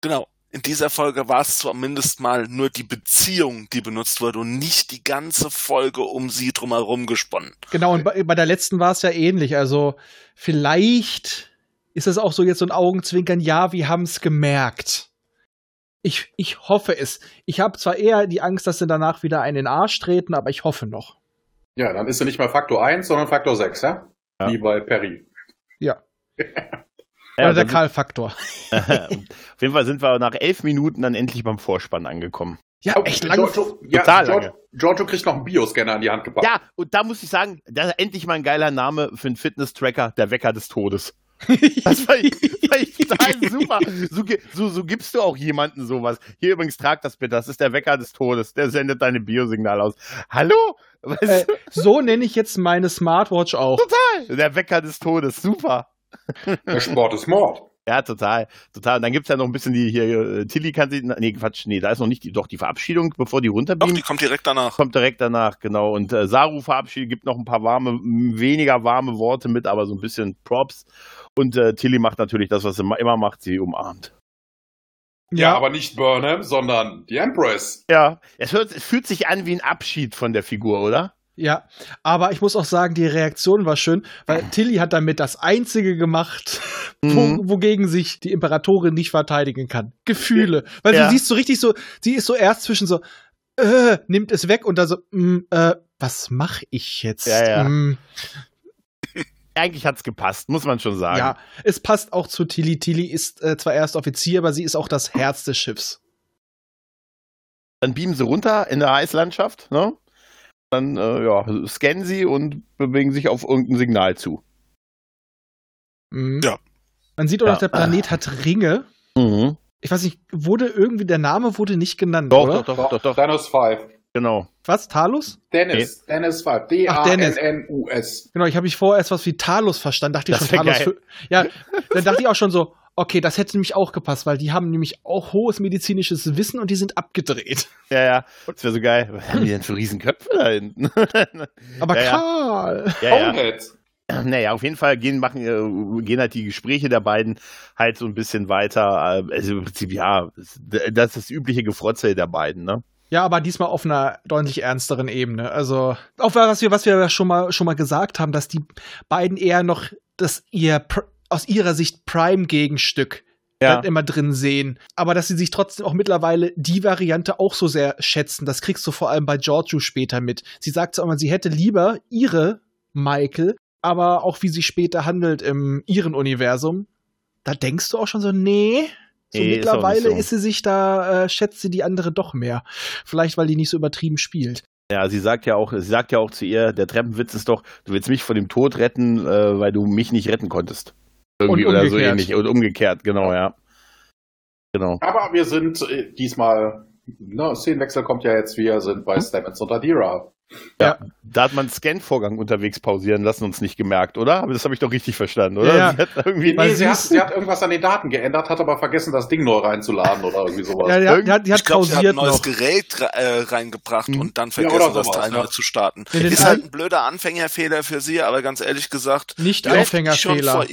Genau. In dieser Folge war es zumindest mal nur die Beziehung, die benutzt wurde und nicht die ganze Folge um sie drumherum gesponnen.
Genau, und bei, bei der letzten war es ja ähnlich. Also vielleicht ist es auch so jetzt so ein Augenzwinkern, ja, wir haben es gemerkt. Ich, ich hoffe es. Ich habe zwar eher die Angst, dass sie danach wieder einen in den Arsch treten, aber ich hoffe noch.
Ja, dann ist sie nicht mehr Faktor 1, sondern Faktor 6, ja?
Ja.
Wie bei Perry.
Ja.
Ja,
Oder der Karl-Faktor.
Auf jeden Fall sind wir nach elf Minuten dann endlich beim Vorspann angekommen.
Ja, echt lange.
Giorgio, ja,
Total
Giorgio,
lange.
Giorgio kriegt noch einen Bioscanner an die Hand gepackt.
Ja, und da muss ich sagen, da endlich mal ein geiler Name für einen Fitness-Tracker, der Wecker des Todes. Das war, total super. So, so, so gibst du auch jemanden sowas. Hier übrigens, trag das bitte. Das ist der Wecker des Todes. Der sendet deine Biosignal aus. Hallo?
Äh, so nenne ich jetzt meine Smartwatch auch.
Der Wecker des Todes. Super.
Der Sport ist Mord.
Ja, total, total. Und dann gibt's ja noch ein bisschen die hier, äh, Tilly kann sie, nee, Quatsch, nee, da ist noch nicht die, doch die Verabschiedung, bevor die
Doch,
runterbeamt.
die kommt direkt danach.
Kommt direkt danach, genau. Und äh, Saru verabschiedet, gibt noch ein paar warme, weniger warme Worte mit, aber so ein bisschen Props. Und äh, Tilly macht natürlich das, was sie immer macht, sie umarmt.
Ja, aber nicht Burnham, sondern die Empress.
Ja, es, hört, es fühlt sich an wie ein Abschied von der Figur, oder?
Ja, aber ich muss auch sagen, die Reaktion war schön, weil Tilly hat damit das Einzige gemacht, wo,
Mhm.
wogegen sich die Imperatorin nicht verteidigen kann. Gefühle. Weil
Ja.
du siehst so richtig so, sie ist so erst zwischen so, äh, nimmt es weg und dann so, mm, äh, was mach ich jetzt?
Ja, ja.
Mm,
Eigentlich hat's gepasst, muss man schon sagen.
ja, es passt auch zu Tilly. Tilly ist äh, zwar erst Offizier, aber sie ist auch das Herz des Schiffs.
Dann beamen sie runter in der Eislandschaft, ne? Dann äh, ja, scannen sie und bewegen sich auf irgendein Signal zu.
Mhm.
Ja.
Man sieht auch
Ja.
noch, der Planet hat Ringe.
Mhm.
Ich weiß nicht, wurde irgendwie, der Name wurde nicht genannt,
Doch,
oder?
doch, doch, doch, doch,
Dennis 5.
genau.
Was, Talus?
Dennis. Dennis 5.
Ach, Dennis.
D-A-N-N-U-S.
Genau, ich habe mich vorher erst was wie Talos verstanden. Dachte ich
Das
schon, Talos.
geil.
Für, ja, dann dachte ich auch schon so, okay, das hätte nämlich auch gepasst, weil die haben nämlich auch hohes medizinisches Wissen und die sind abgedreht.
Ja, ja. Das wäre so geil. Was haben die denn für Riesenköpfe da hinten?
Aber
Ja, ja.
Karl.
ja, ja.
Bonehead.
Naja, auf jeden Fall gehen, machen, äh, gehen halt die Gespräche der beiden halt so ein bisschen weiter. äh, Also im Prinzip, ja, das ist das übliche Gefrotzel der beiden, ne?
Ja, aber diesmal auf einer deutlich ernsteren Ebene. Also, auf was wir, was wir schon mal, schon mal gesagt haben, dass die beiden eher noch das ihr Pr- aus ihrer Sicht Prime-Gegenstück
Ja.
immer drin sehen. Aber dass sie sich trotzdem auch mittlerweile die Variante auch so sehr schätzen, das kriegst du vor allem bei Giorgio später mit. Sie sagt zwar immer, sie hätte lieber ihre Michael, aber auch wie sie später handelt im ihren Universum, da denkst du auch schon so, nee. So
Nee, ist
mittlerweile
nicht so.
ist sie sich da, äh, schätzt sie die andere doch mehr. Vielleicht, weil die nicht so übertrieben spielt.
Ja, sie sagt ja auch, sie sagt ja auch zu ihr, der Treppenwitz ist doch, du willst mich vor dem Tod retten, äh, weil du mich nicht retten konntest. Irgendwie
Und
oder so
umgekehrt.
ähnlich. Und umgekehrt, genau, ja. Genau.
Aber wir sind äh, diesmal, ne, Szenenwechsel kommt ja jetzt, wir sind bei Stamets und Adira.
Da hat man einen Scan-Vorgang unterwegs pausieren lassen, uns nicht gemerkt, oder? Aber das habe ich doch richtig verstanden, oder?
Ja, ja.
Sie hat irgendwie,
Nee, sie hat, sie hat irgendwas an den Daten geändert, hat aber vergessen, das Ding neu reinzuladen oder irgendwie sowas.
Ja, die hat, die hat, die hat
ich glaube, sie hat ein
pausiert
neues
noch.
Gerät äh, reingebracht
Mhm.
und dann
Ja,
vergessen,
oder
das Teil neu
ja.
zu starten. Ist halt ein blöder Anfängerfehler für sie, aber ganz ehrlich gesagt,
Nicht Anfängerfehler.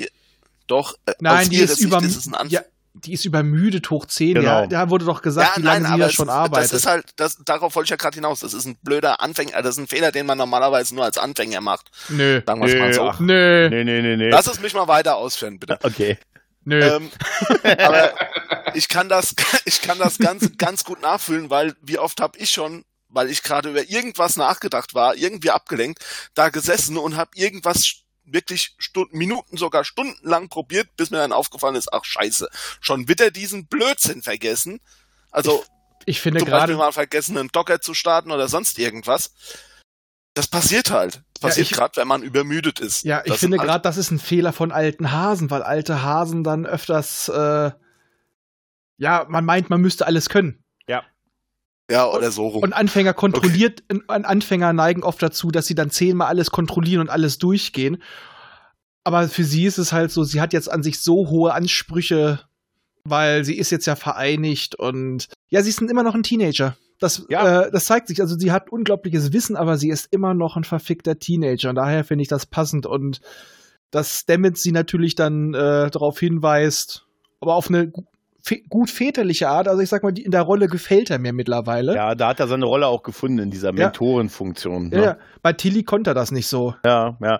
Doch, äh,
Nein, die ist,
Sicht
über,
ist
ja, die ist übermüdet hoch 10.
Genau.
Ja, da wurde doch gesagt, wie lange sie da schon
es,
arbeitet.
das ist halt, das, darauf wollte ich ja gerade hinaus. Das ist ein blöder Anfänger, das ist ein Fehler, den man normalerweise nur als Anfänger macht.
nö.
Sagen wir es mal
Nö,
so.
ach,
Nö.
nee, nee, nee, nee.
Lass es mich mal weiter ausführen, bitte.
Okay.
Nö.
Ähm, aber ich kann das, ich kann das ganz, ganz gut nachfühlen, weil wie oft habe ich schon, weil ich gerade über irgendwas nachgedacht war, irgendwie abgelenkt, da gesessen und habe irgendwas wirklich Stunden, Minuten, sogar stundenlang probiert, bis mir dann aufgefallen ist, ach scheiße, schon wieder diesen Blödsinn vergessen. Also
ich finde
zum Beispiel
gerade,
mal vergessen, einen Docker zu starten oder sonst irgendwas. Das passiert halt. Das
Ja,
passiert
ich-
gerade, wenn man übermüdet ist.
ja, ich
das
finde
halt-
gerade, das ist ein Fehler von alten Hasen, weil alte Hasen dann öfters, äh, ja, man meint, man müsste alles können.
Ja, oder so rum.
Und Anfänger kontrolliert, an Anfänger neigen oft dazu, dass sie dann zehnmal alles kontrollieren und alles durchgehen. Aber für sie ist es halt so, sie hat jetzt an sich so hohe Ansprüche, weil sie ist jetzt ja vereinigt und ja, sie ist immer noch ein Teenager. Das,
Ja.
äh, das zeigt sich. Also sie hat unglaubliches Wissen, aber sie ist immer noch ein verfickter Teenager. Und daher finde ich das passend und dass Stamets sie natürlich dann äh, darauf hinweist, aber auf eine gut väterliche Art. Also ich sag mal, in der Rolle gefällt er mir mittlerweile.
Ja, da hat er seine Rolle auch gefunden in dieser. Mentorenfunktion.
Ja,
ne?
ja. Bei Tilly konnte er das nicht so.
Ja, ja,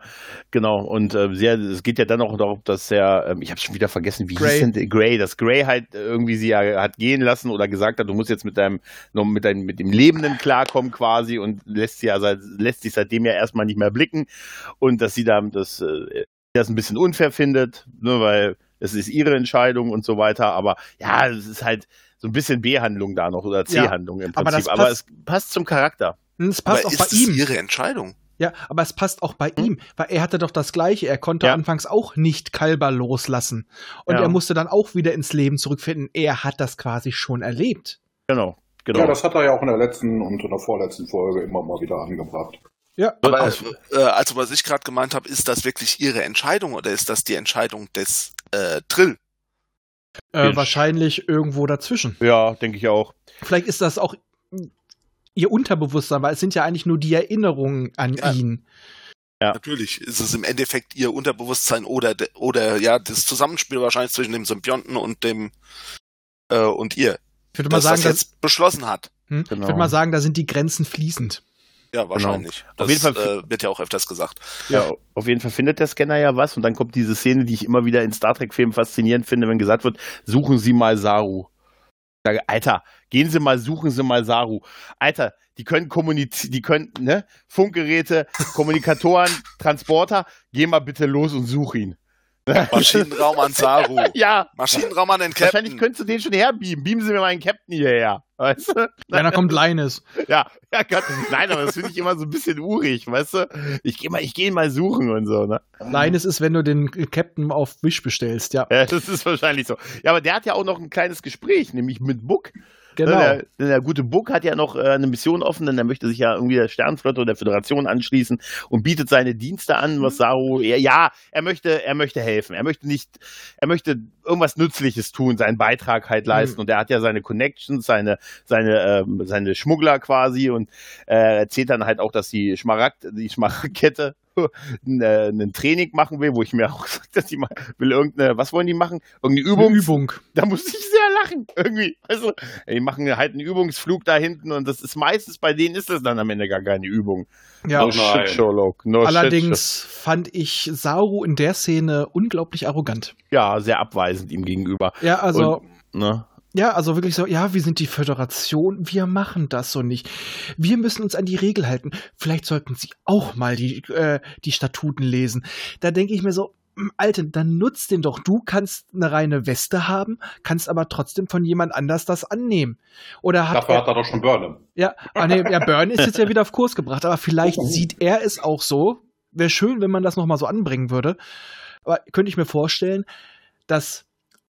genau. Und äh, sehr, es geht ja dann auch darum, dass er, ähm, ich habe schon wieder vergessen, wie
Gray.
hieß denn der- Gray, dass Gray halt irgendwie sie ja hat gehen lassen oder gesagt hat, du musst jetzt mit deinem, mit deinem, mit dem Lebenden klarkommen quasi und lässt sie ja seit, lässt sich seitdem ja erstmal nicht mehr blicken und dass sie dann das, äh, das ein bisschen unfair findet, ne, weil es ist ihre Entscheidung und so weiter. Aber ja, es ist halt so ein bisschen B-Handlung da noch oder
Ja,
C-Handlung im
aber
Prinzip. Aber,
passt-
es passt zum Charakter.
Und Es passt
aber
auch
ist
bei
es
ihm.
ihre Entscheidung?
Ja, aber es passt auch bei ihm, weil er hatte doch das Gleiche. Er konnte
Ja.
anfangs auch nicht Kalber loslassen. Und
Ja.
er musste dann auch wieder ins Leben zurückfinden. Er hat das quasi schon erlebt.
Genau. Genau.
Ja, das hat er ja auch in der letzten und in der vorletzten Folge immer mal wieder angebracht.
Ja,
Aber
Aus-
äh, also was ich gerade gemeint habe, ist das wirklich ihre Entscheidung oder ist das die Entscheidung des äh, Trill?
Äh, wahrscheinlich irgendwo dazwischen.
Ja, denke ich auch.
Vielleicht ist das auch ihr Unterbewusstsein, weil es sind ja eigentlich nur die Erinnerungen an
Ja.
ihn.
Ja.
Natürlich ist es im Endeffekt ihr Unterbewusstsein oder de- oder ja das Zusammenspiel wahrscheinlich zwischen dem Symbionten und dem äh, und ihr,
Ich würde mal
dass
sagen,
das
dass,
jetzt beschlossen hat.
hm,
Genau.
ich würde mal sagen, da sind die Grenzen fließend.
Ja, wahrscheinlich.
Auf
Das
jeden Fall-
äh, wird ja auch öfters gesagt.
Ja, auf jeden Fall findet der Scanner ja was und dann kommt diese Szene, die ich immer wieder in Star Trek-Filmen faszinierend finde, wenn gesagt wird, suchen Sie mal Saru. Ich sage, Alter, gehen Sie mal, suchen Sie mal Saru. Alter, die können kommunizieren, die können, ne, Funkgeräte, Kommunikatoren, Transporter, geh mal bitte los und such ihn.
Maschinenraum an Saru.
Ja,
Maschinenraum an den
wahrscheinlich
Captain.
könntest du den schon herbeamen. Beamen Sie mir meinen Captain hierher. Weißt du?
Ja, da kommt Linus.
Ja, ja Gott. Nein, aber das finde ich immer so ein bisschen urig, weißt du? Ich gehe mal, ich gehe ihn mal suchen und so, ne?
Linus ist, wenn du den Captain auf Wish bestellst, ja.
Ja, das ist wahrscheinlich so. Ja, aber der hat ja auch noch ein kleines Gespräch, nämlich mit Buck.
Genau.
Der, der gute Buck hat ja noch äh, eine Mission offen, denn er möchte sich ja irgendwie der Sternflotte oder der Föderation anschließen und bietet seine Dienste an, was Saru, ja, ja, er möchte, er möchte helfen. Er möchte nicht, er möchte irgendwas Nützliches tun, seinen Beitrag halt leisten.
Mhm.
Und er hat ja seine Connections, seine, seine, ähm, seine Schmuggler quasi und äh, erzählt dann halt auch, dass die Schmaragd, die Schmaragdkette ein, äh, ein Training machen will, wo ich mir auch gesagt dass die mal, will irgendeine, was wollen die machen? Irgendeine Übung?
Eine Übung.
Da muss ich sehr lachen, irgendwie. Also, die machen halt einen Übungsflug da hinten und das ist meistens, bei denen ist das dann am Ende gar keine Übung.
Ja.
no
nein.
shit, Sherlock. No
Allerdings fand ich Saru in der Szene unglaublich arrogant.
shit. Ja, sehr abweisend ihm gegenüber.
Ja, also.
Ne?
Ja, also wirklich so, ja, wir sind die Föderation, wir machen das so nicht. Wir müssen uns an die Regel halten. Vielleicht sollten Sie auch mal die, äh, die Statuten lesen. Da denke ich mir so, "Mm, Alte, dann nutz den doch. Du kannst eine reine Weste haben, kannst aber trotzdem von jemand anders das annehmen. Oder hat
Dafür
er,
hat er doch schon Burnham.
ja, ah, nee, ja, Burn ist jetzt ja wieder auf Kurs gebracht, aber vielleicht
Oh.
sieht er es auch so. Wäre schön, wenn man das nochmal so anbringen würde. Aber könnte ich mir vorstellen, dass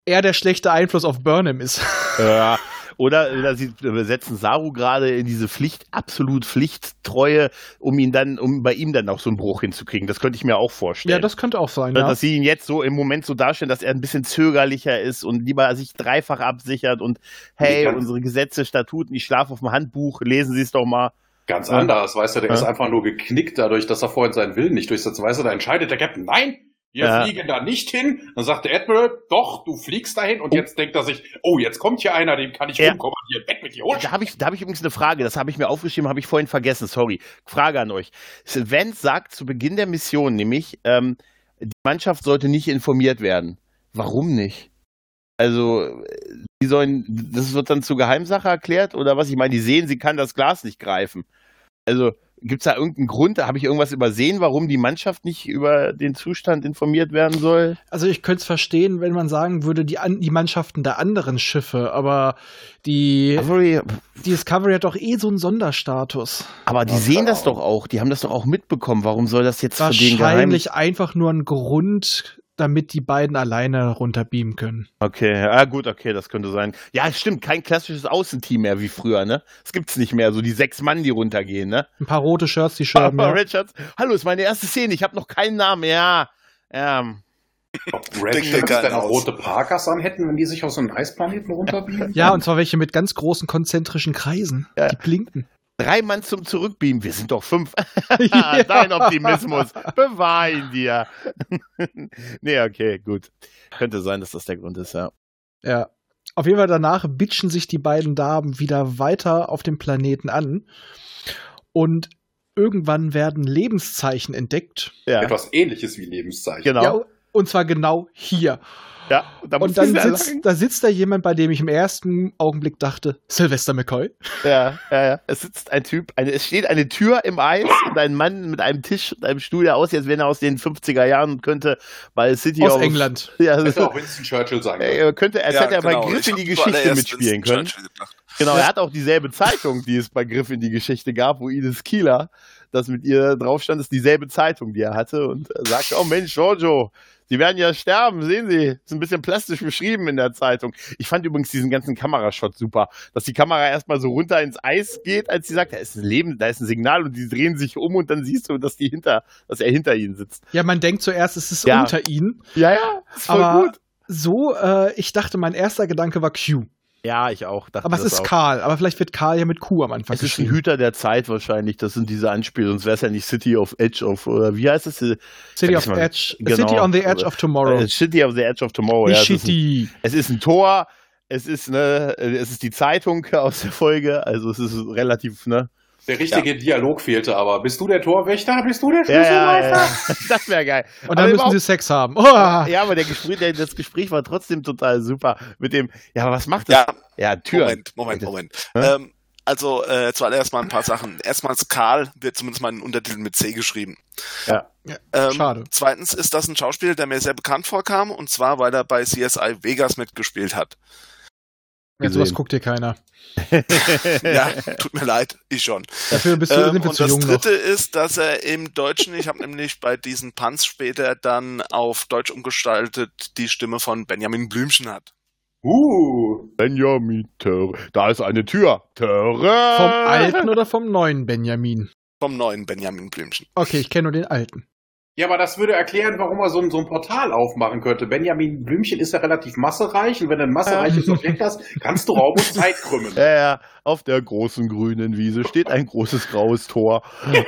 er der schlechte Einfluss auf Burnham ist.
Ja. Oder, oder sie setzen Saru gerade in diese Pflicht, absolut Pflichttreue, um ihn dann, um bei ihm dann auch so einen Bruch hinzukriegen. Das könnte ich mir auch vorstellen.
Ja, das könnte auch sein,
Dass-
ja.
Dass sie ihn jetzt so im Moment so darstellen, dass er ein bisschen zögerlicher ist und lieber sich dreifach absichert und hey,
Ja.
unsere Gesetze, Statuten, ich schlafe auf dem Handbuch, lesen Sie es doch mal.
Ganz anders, weißt du, der
Ja.
ist einfach nur geknickt dadurch, dass er vorhin seinen Willen nicht durchsetzt. Weißt du, da entscheidet der Captain, nein, wir
Ja.
fliegen da nicht hin. Dann sagt der Admiral, doch, du fliegst dahin. Und
Oh.
jetzt denkt er sich, oh, jetzt kommt hier einer, den kann ich
Ja.
umkommandieren. Weg mit dir,
Da habe ich, da hab ich übrigens eine Frage, das habe ich mir aufgeschrieben, habe ich vorhin vergessen, sorry. Frage an euch. Vance sagt zu Beginn der Mission nämlich, ähm, die Mannschaft sollte nicht informiert werden. Warum nicht? Also, die sollen, das wird dann zur Geheimsache erklärt oder was? Ich meine, die sehen, sie kann das Glas nicht greifen. Also, gibt es da irgendeinen Grund? Habe ich irgendwas übersehen, warum die Mannschaft nicht über den Zustand informiert werden soll?
Also ich könnte es verstehen, wenn man sagen würde, die, an, die Mannschaften der anderen Schiffe, aber die,
Avery,
die Discovery hat doch eh so einen Sonderstatus.
aber die
Ja,
sehen
keine
das doch auch, die haben das doch auch mitbekommen. Warum soll das jetzt für den?
Wahrscheinlich einfach nur ein Grund, damit die beiden alleine runterbeamen können.
Okay, ja gut, okay, das könnte sein. Ja, stimmt, kein klassisches Außenteam mehr wie früher, ne? Es gibt's nicht mehr, so die sechs Mann, die runtergehen, ne?
Ein paar rote Shirts, die schirmen.
Aber
ja.
Richards, hallo, ist meine erste Szene, ich habe noch keinen Namen, ja. Ähm,
Ob Red Shirts denn auch rote Parkers anhätten, wenn die sich aus so einem Eisplaneten runterbiegen?
ja, und zwar welche mit ganz großen konzentrischen Kreisen.
Ja.
Die blinken.
Drei Mann zum Zurückbeamen, wir sind doch fünf.
Ja.
Dein Optimismus, bewahr ihn dir. nee, okay, gut. Könnte sein, dass das der Grund ist, ja.
Ja. Auf jeden Fall danach bitchen sich die beiden Damen wieder weiter auf dem Planeten an. Und irgendwann werden Lebenszeichen entdeckt.
Ja,
Etwas ähnliches wie Lebenszeichen.
genau.
Ja, und zwar genau hier.
Ja, da muss
Und dann sitzt,
lachen.
da sitzt da jemand, bei dem ich im ersten Augenblick dachte, Sylvester McCoy.
Ja, ja, ja. Es sitzt ein Typ, eine, es steht eine Tür im Eis und ein Mann mit einem Tisch und einem Stuhl, der aussieht, als wenn er aus den 50er Jahren könnte bei City
Aus
of
England.
Ja,
Hätte
so,
auch Winston Churchill sein können.
er könnte, als
Ja,
hätte er bei
genau.
Griff
Ich
in die Geschichte mitspielen können. Genau, er hat auch dieselbe Zeitung, die es bei Griff in die Geschichte gab, wo Ines Kieler, das mit ihr drauf stand, ist dieselbe Zeitung, die er hatte und er sagte, oh Mensch, Giorgio, Sie werden ja sterben, sehen Sie, ist ein bisschen plastisch beschrieben in der Zeitung. Ich fand übrigens diesen ganzen Kamerashot super, dass die Kamera erstmal so runter ins Eis geht, als sie sagt, da ist ein Leben, da ist ein Signal und die drehen sich um und dann siehst du, dass die hinter, dass er hinter ihnen sitzt.
Ja, man denkt zuerst, es ist
Ja.
unter ihnen.
Ja, ja, ist voll
Aber
gut.
so, äh, ich dachte, mein erster Gedanke war Q.
Ja, ich auch. Dachte
Aber es ist
auch.
Karl. Aber vielleicht wird Karl ja mit Q am Anfang
Es ist ein
geschrieben.
Hüter der Zeit wahrscheinlich. Das sind diese Anspielungen. Sonst wäre es ja nicht City of Edge of, oder wie heißt es?
City of Edge.
genau.
City on the Edge of Tomorrow.
Äh, City of the Edge of Tomorrow.
Wie
ja, es, ist ein,
shitty.
es ist ein Tor. Es ist, ne, es ist die Zeitung aus der Folge. Also es ist relativ, ne?
Der richtige Dialog fehlte aber. Bist du der Torwächter? Bist du der
Ja, ja,
Schlüsselmeister?
ja. Das wäre geil.
Und
Aber
dann müssen
überhaupt-
sie Sex haben. Oh.
Ja, aber der Gespräch, der, das Gespräch war trotzdem total super. Mit dem, ja, was macht das?
Ja,
Ja, Tür.
Moment, Moment, Moment. Ähm, also äh, zuallererst mal ein paar Sachen. Erstmals Karl wird zumindest mal in Untertitel mit C geschrieben.
Ja.
Ähm,
Schade.
Zweitens ist das ein Schauspieler, der mir sehr bekannt vorkam, und zwar, weil er bei CSI Vegas mitgespielt hat.
Ja, sowas guckt dir keiner.
Ja, tut mir leid, ich schon.
Dafür bist du,
Ähm, und
zu
das
jung noch.
dritte ist, dass er im Deutschen, ich habe nämlich bei diesen Punts später dann auf Deutsch umgestaltet, die Stimme von Benjamin Blümchen hat.
Uh.
Benjamin Töre. Da ist eine Tür. Töre.
Vom alten oder vom neuen Benjamin?
Vom neuen Benjamin Blümchen.
Okay, ich kenne nur den alten.
Ja, aber das würde erklären, warum er so ein, so ein Portal aufmachen könnte. Benjamin Blümchen ist ja relativ massereich und wenn du ein massereiches Objekt hast, kannst du Raum und Zeit krümmen.
Ja, ja, auf der großen grünen Wiese steht ein großes graues Tor.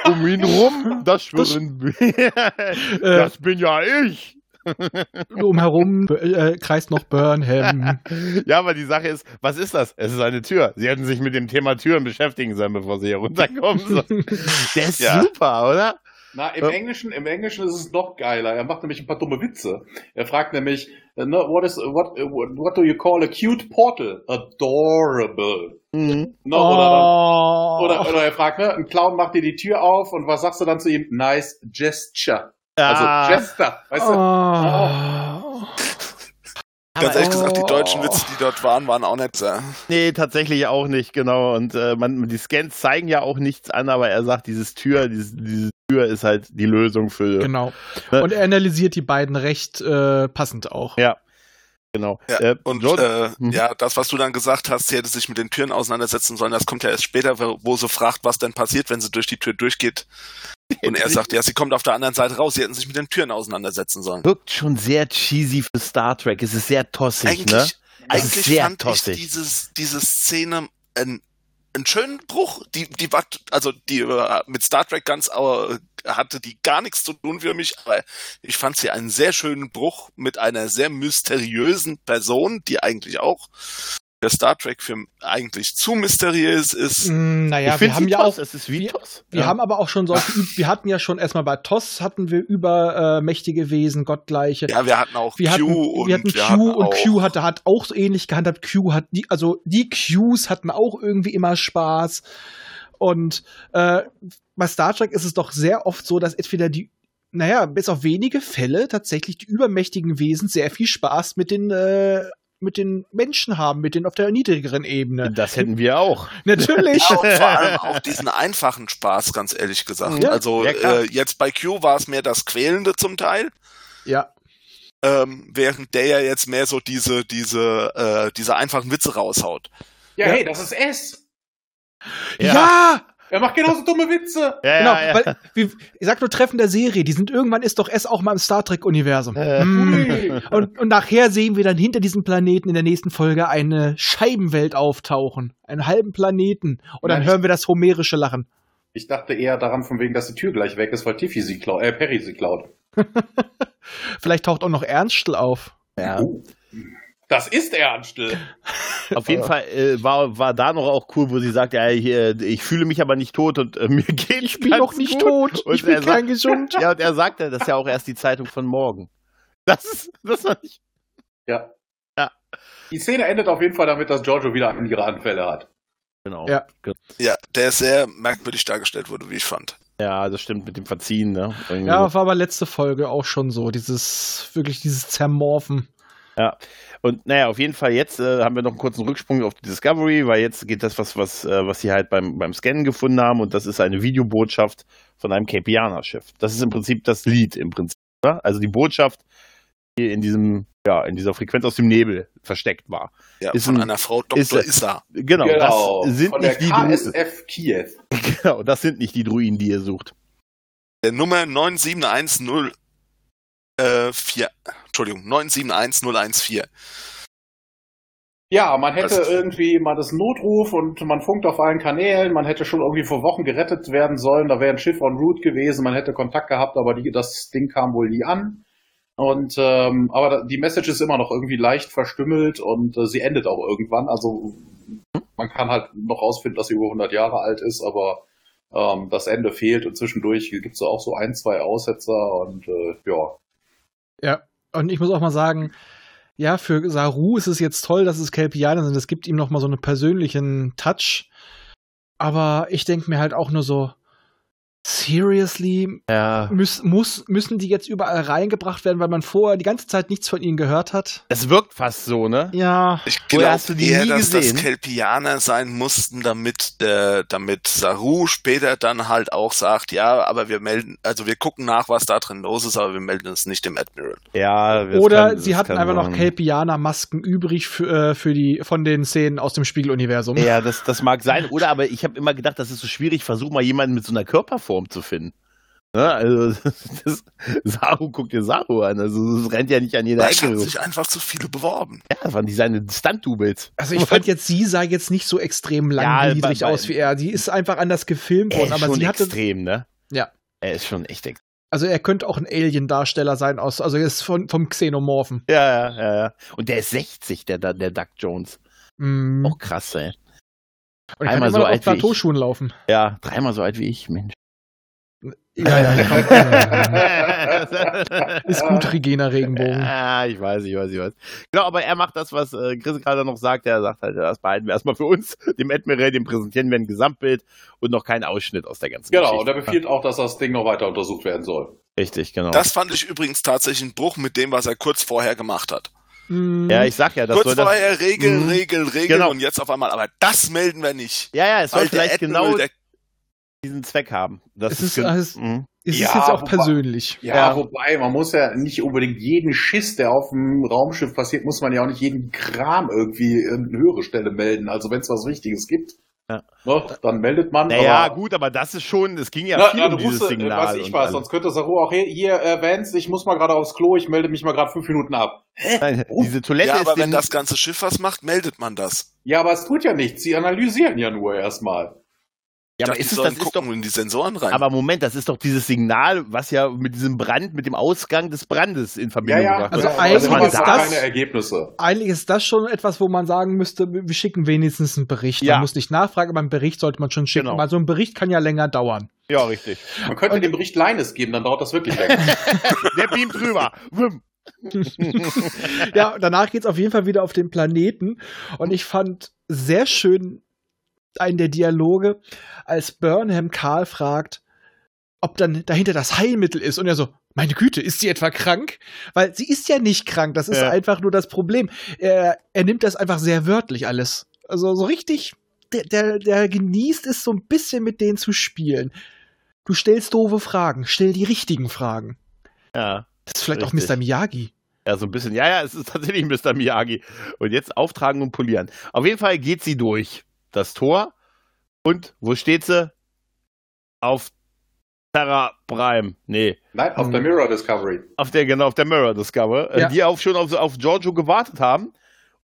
Um ihn rum, das schwirren. das bin ja ich.
Drumherum äh, kreist noch Burnham.
Ja, aber die Sache ist, was ist das? Es ist eine Tür. Sie hätten sich mit dem Thema Türen beschäftigen sollen, bevor sie hier runterkommen. So. Der ist
Ja.
super, oder?
Na, im
Ja.
Englischen, im Englischen ist es noch geiler. Er macht nämlich ein paar dumme Witze. Er fragt nämlich, äh, ne, what is, what, uh, what do you call a cute portal? Adorable.
Mhm.
Ne, oder, dann,
Oh.
oder, oder er fragt, ne, ein Clown macht dir die Tür auf und was sagst du dann zu ihm? Nice gesture. Also
Ah.
Jester, weißt du?
Oh.
Ganz ehrlich gesagt, die
Oh.
deutschen Witze, die dort waren, waren auch nicht sehr.
Nee, tatsächlich auch nicht, genau. Und äh, man, die Scans zeigen ja auch nichts an, aber er sagt, dieses Tür, dieses, diese Tür ist halt die Lösung für.
Genau.
Ne?
Und er analysiert die beiden recht äh, passend auch.
Ja. Genau.
Ja,
Äh,
und äh,
Mhm.
ja, das, was du dann gesagt hast, sie hätte sich mit den Türen auseinandersetzen sollen, das kommt ja erst später, wo sie fragt, was denn passiert, wenn sie durch die Tür durchgeht. Und er sagt, ja, sie kommt auf der anderen Seite raus, sie hätten sich mit den Türen auseinandersetzen sollen.
wirkt schon sehr cheesy für Star Trek. Es ist sehr tossig,
Eigentlich,
ne? Ist
eigentlich
sehr
fand
tossig.
ich dieses, diese Szene ein, einen schönen Bruch. Die, die war, also die äh, mit Star Trek ganz äh, hatte die gar nichts zu tun für mich, aber ich fand sie einen sehr schönen Bruch mit einer sehr mysteriösen Person, die eigentlich auch für Star Trek für eigentlich zu mysteriös ist.
Mm, naja, wir haben ja
toss.
auch
Es ist wie toss.
Wir haben aber auch schon solche, wir hatten ja schon erstmal bei TOS hatten wir übermächtige Wesen, Gottgleiche.
Ja, wir hatten auch
wir
Q
hatten,
und
wir hatten
wir
Q
hatten
und Q hatte, hat auch so ähnlich gehandhabt. Q hat die, also die Qs hatten auch irgendwie immer Spaß. Und äh, bei Star Trek ist es doch sehr oft so, dass entweder die, naja, bis auf wenige Fälle tatsächlich die übermächtigen Wesen sehr viel Spaß mit den äh, mit den Menschen haben, mit denen auf der niedrigeren Ebene.
Das hätten wir auch.
Natürlich.
Ja, und vor allem auch diesen einfachen Spaß, ganz ehrlich gesagt.
Ja,
also äh, jetzt bei Q war es mehr das Quälende zum Teil.
ja.
ähm, während der ja jetzt mehr so diese, diese, äh, diese einfachen Witze raushaut.
Ja,
Ja.
hey, das ist S.
ja!
Er macht genauso dumme Witze.
ja,
Genau,
ja, ja.
weil, wie, ich sag nur Treffen der Serie, die sind irgendwann ist doch es auch mal im Star Trek-Universum.
Äh.
Mm. Und, und nachher sehen wir dann hinter diesem Planeten in der nächsten Folge eine Scheibenwelt auftauchen. Einen halben Planeten. Und dann
Nein,
hören wir das homerische Lachen.
Ich dachte eher daran, von wegen, dass die Tür gleich weg ist, weil Tiffy sie klaut, äh, Perry sie klaut.
Vielleicht taucht auch noch Ernstl auf.
ja.
Oh. Das ist Ernstl.
Auf jeden Fall äh, war, war da noch auch cool, wo sie sagt, ja, hier, ich fühle mich aber nicht tot und äh, mir geht
Ich bin noch nicht tot.
Und
ich bin
er
kein
sagt-
gesund.
Ja, und er sagte, das ist ja auch erst die Zeitung von morgen. Das ist, das war nicht.
Ja.
Ja.
Die Szene endet auf jeden Fall damit, dass Giorgio wieder ihre Anfälle hat.
Genau.
Ja.
Ja, der sehr merkwürdig dargestellt wurde, wie ich fand.
Ja, das stimmt mit dem Verziehen, ne? Irgendwie
Ja, war aber letzte Folge auch schon so. Dieses, wirklich dieses Zermorphen.
Und naja, auf jeden Fall jetzt äh, haben wir noch einen kurzen Rücksprung auf die Discovery, weil jetzt geht das, was, was, äh, was sie halt beim, beim Scannen gefunden haben und das ist eine Videobotschaft von einem Capianer-Schiff. Das ist im Prinzip das Lied im Prinzip. Oder? Also die Botschaft, die in diesem, ja, in dieser Frequenz aus dem Nebel versteckt war.
Ja,
Ist
von
ein-
einer Frau
ist-
Dr. Issa.
Genau, das sind
Von der
nicht die
KSF Kiew.
genau, das sind nicht die Druiden, die ihr sucht.
Der Nummer 97104. Äh, vier. Entschuldigung, 971014.
Ja, man hätte irgendwie mal das Notruf und man funkt auf allen Kanälen, man hätte schon irgendwie vor Wochen gerettet werden sollen, da wäre ein Schiff en route gewesen, man hätte Kontakt gehabt, aber die, das Ding kam wohl nie an. Und ähm, aber die Message ist immer noch irgendwie leicht verstümmelt und äh, sie endet auch irgendwann. Also man kann halt noch rausfinden, dass sie über 100 Jahre alt ist, aber ähm, das Ende fehlt und zwischendurch gibt es auch so ein, zwei Aussetzer und äh, ja.
Ja, und ich muss auch mal sagen, ja, für Saru ist es jetzt toll, dass es Kelpianer sind. Es gibt ihm noch mal so einen persönlichen Touch. Aber ich denke mir halt auch nur so, seriously,
Ja.
müß, muss, müssen die jetzt überall reingebracht werden, weil man vorher die ganze Zeit nichts von ihnen gehört hat?
Es wirkt fast so, ne?
Ja,
Ich glaube
hast du die
eher,
nie
dass
gesehen?
das Kelpianer sein mussten, damit der, damit Saru später dann halt auch sagt, ja, aber wir melden, also wir gucken nach, was da drin los ist, aber wir melden es nicht dem Admiral.
Ja. das
Oder
kann-
sie hatten einfach noch. Kelpianer-Masken übrig für, äh, für die, von den Szenen aus dem Spiegeluniversum.
Ja, das, das mag sein. Oder aber ich habe immer gedacht, das ist so schwierig, versuch mal jemanden mit so einer Körperform zu finden. Ne? Also, das, Saru guckt dir Saru an. Also, es rennt ja nicht an jeder Ecke.
haben
rum.
sich einfach zu viele beworben.
Ja, das waren die seine Stunt-Doubles.
Also ich fand jetzt, sie sah jetzt nicht so extrem
Ja,
langwierig
bei-
aus wie er. Die ist einfach anders gefilmt worden,
ist
aber
schon
sie hatte,
extrem, ne?
Ja.
Er ist schon echt extrem.
also er könnte auch ein Alien-Darsteller sein aus, also er ist von, vom Xenomorphen.
Ja, ja, ja, ja. Und der ist 60, der, der Duck Jones.
Mm.
Auch krass, ey.
Und er kann
einmal
immer
so
auf
alt wie ich.
Plateauschuhen laufen.
Ja, dreimal so alt wie ich, Mensch.
Ja, ja, komm. ist gut, Regina Regenbogen.
Ja, ich weiß, ich weiß, ich weiß. Genau, aber er macht das, was äh, Chris gerade noch sagt. Er sagt halt, das behalten wir erstmal für uns, dem Admiral, dem präsentieren wir ein Gesamtbild und noch keinen Ausschnitt aus der ganzen
Genau, und
Geschichte.
er befiehlt auch, dass das Ding noch weiter untersucht werden soll.
Richtig, genau.
Das fand ich übrigens tatsächlich ein Bruch mit dem, was er kurz vorher gemacht hat.
Mm.
ja, ich sag ja, das
kurz
soll das.
vorher Regeln,
Mhm.
Regeln, Regeln
Genau.
und jetzt auf einmal, aber das melden wir nicht.
Ja, ja, es soll
Weil
vielleicht
Admiral,
genau
der,
diesen Zweck haben. Das
Es ist
gen-
alles-
Mhm.
ist
Ja,
es jetzt auch
wobei-
persönlich.
Ja,
Ja.
wobei, man muss ja nicht unbedingt jeden Schiss, der auf dem Raumschiff passiert, muss man ja auch nicht jeden Kram irgendwie in höhere Stelle melden. Also wenn es was Wichtiges gibt,
Ja.
ne, dann meldet man.
Naja,
aber-
gut, aber das ist schon, es ging ja
Na,
viel
na,
um
du
dieses
musst, äh,
Signal.
was ich weiß,
alles.
sonst könnte Saru auch, hey, hier, äh, Vance, ich muss mal gerade aufs Klo, ich melde mich mal gerade fünf Minuten ab.
Nein,
Oh.
diese Toilette
ja,
ist
aber wenn das ganze Schiff was macht, meldet man das.
Ja, aber es tut ja nichts, sie analysieren ja nur erstmal.
Ja, aber ist es, das ist
gucken
doch
in die Sensoren rein.
Aber Moment, das ist doch dieses Signal, was ja mit diesem Brand, mit dem Ausgang des Brandes in Verbindung gebracht
Also
wird.
eigentlich ist
hat
das-
keine Ergebnisse.
Eigentlich ist das schon etwas, wo man sagen müsste, wir schicken wenigstens einen Bericht.
Ja.
Man muss nicht nachfragen, aber einen Bericht sollte man schon schicken,
Genau.
weil so ein Bericht kann ja länger dauern.
Ja, richtig.
Man könnte
Und-
dem Bericht Leines geben, dann dauert das wirklich länger.
Der beamt drüber.
Ja, danach geht's auf jeden Fall wieder auf den Planeten. Und ich fand sehr schön einen der Dialoge, als Burnham Karl fragt, ob dann dahinter das Heilmittel ist. Und er so, meine Güte, ist sie etwa krank? Weil sie ist ja nicht krank, das ist
Ja.
einfach nur das Problem. Er, er nimmt das einfach sehr wörtlich alles. Also so richtig, der, der, der genießt es so ein bisschen mit denen zu spielen. Du stellst doofe Fragen, stell die richtigen Fragen.
Ja.
Das ist vielleicht
Richtig.
auch Mr. Miyagi.
Ja, so ein bisschen. Ja, ja, es ist tatsächlich Mr. Miyagi. Und jetzt auftragen und polieren. Auf jeden Fall geht sie durch das Tor. Und wo steht sie? Auf Terra Prime. Nee,
Nein, auf der Mirror Discovery.
auf der, genau, auf der Mirror Discover, äh,
Ja.
die auch schon auf, auf Giorgio gewartet haben.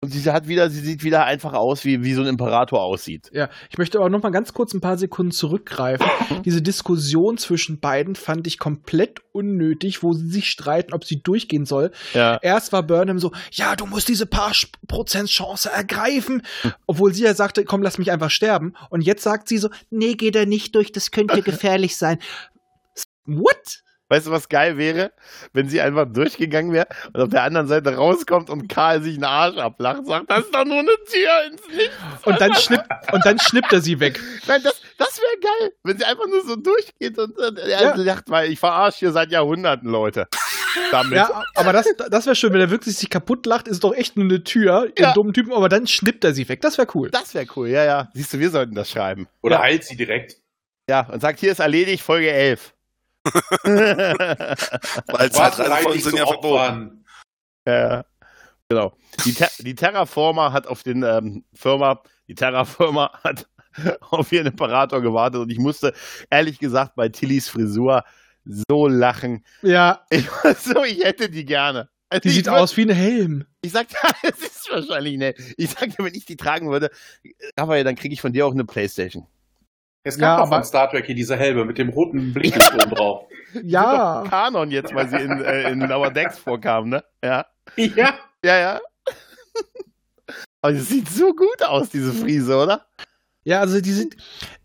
Und sie hat wieder, sie sieht wieder einfach aus, wie, wie so ein Imperator aussieht.
Ja, ich möchte aber noch mal ganz kurz ein paar Sekunden zurückgreifen. Diese Diskussion zwischen beiden fand ich komplett unnötig, wo sie sich streiten, ob sie durchgehen soll.
Ja.
Erst war Burnham so, ja, du musst diese paar Prozent Chance ergreifen, obwohl sie ja sagte, komm, lass mich einfach sterben. Und jetzt sagt sie so, nee, geh da nicht durch, das könnte gefährlich sein. What?
Weißt du, was geil wäre? Wenn sie einfach durchgegangen wäre und auf der anderen Seite rauskommt und Karl sich einen Arsch ablacht, sagt, das ist doch nur eine Tür ins Nichts.
Und dann schnippt, und dann schnippt er sie weg.
Nein, das, das wäre geil, wenn sie einfach nur so durchgeht und äh, er
Ja.
sagt, weil ich verarsche hier seit Jahrhunderten Leute. Damit.
Ja, aber das, das wäre schön, wenn er wirklich sich kaputt lacht, ist doch echt nur eine Tür,
Ja.
den dummen Typen, aber dann schnippt er sie weg. Das wäre cool.
Das wäre cool, ja, ja. Siehst du, wir sollten das schreiben.
Oder
ja.
heilt sie direkt.
Ja, und sagt, hier ist erledigt, Folge 11.
Weil Zeitreisefolgen sind ja verboten.
Ja, genau. Die, Ter die Terraformer hat auf den ähm, Firma, die Terraformer hat auf ihren Imperator gewartet und ich musste ehrlich gesagt bei Tillys Frisur so lachen.
Ja,
Ich so, ich hätte die gerne. Also
Die
ich
sieht
würd-
aus wie ein Helm.
Ich sag, es ist wahrscheinlich nett. Ich sag dir, wenn ich die tragen würde, Raphael, dann kriege ich von dir auch eine Playstation.
Es
Ja,
gab doch
aber-
von Star Trek hier diese Helme mit dem roten oben drauf.
Ja.
Kanon jetzt, weil sie in, äh, in Lower Decks vorkamen, ne? Ja.
Ja.
Ja, ja. Aber es sieht so gut aus, diese Friese, oder?
Ja, also die sind.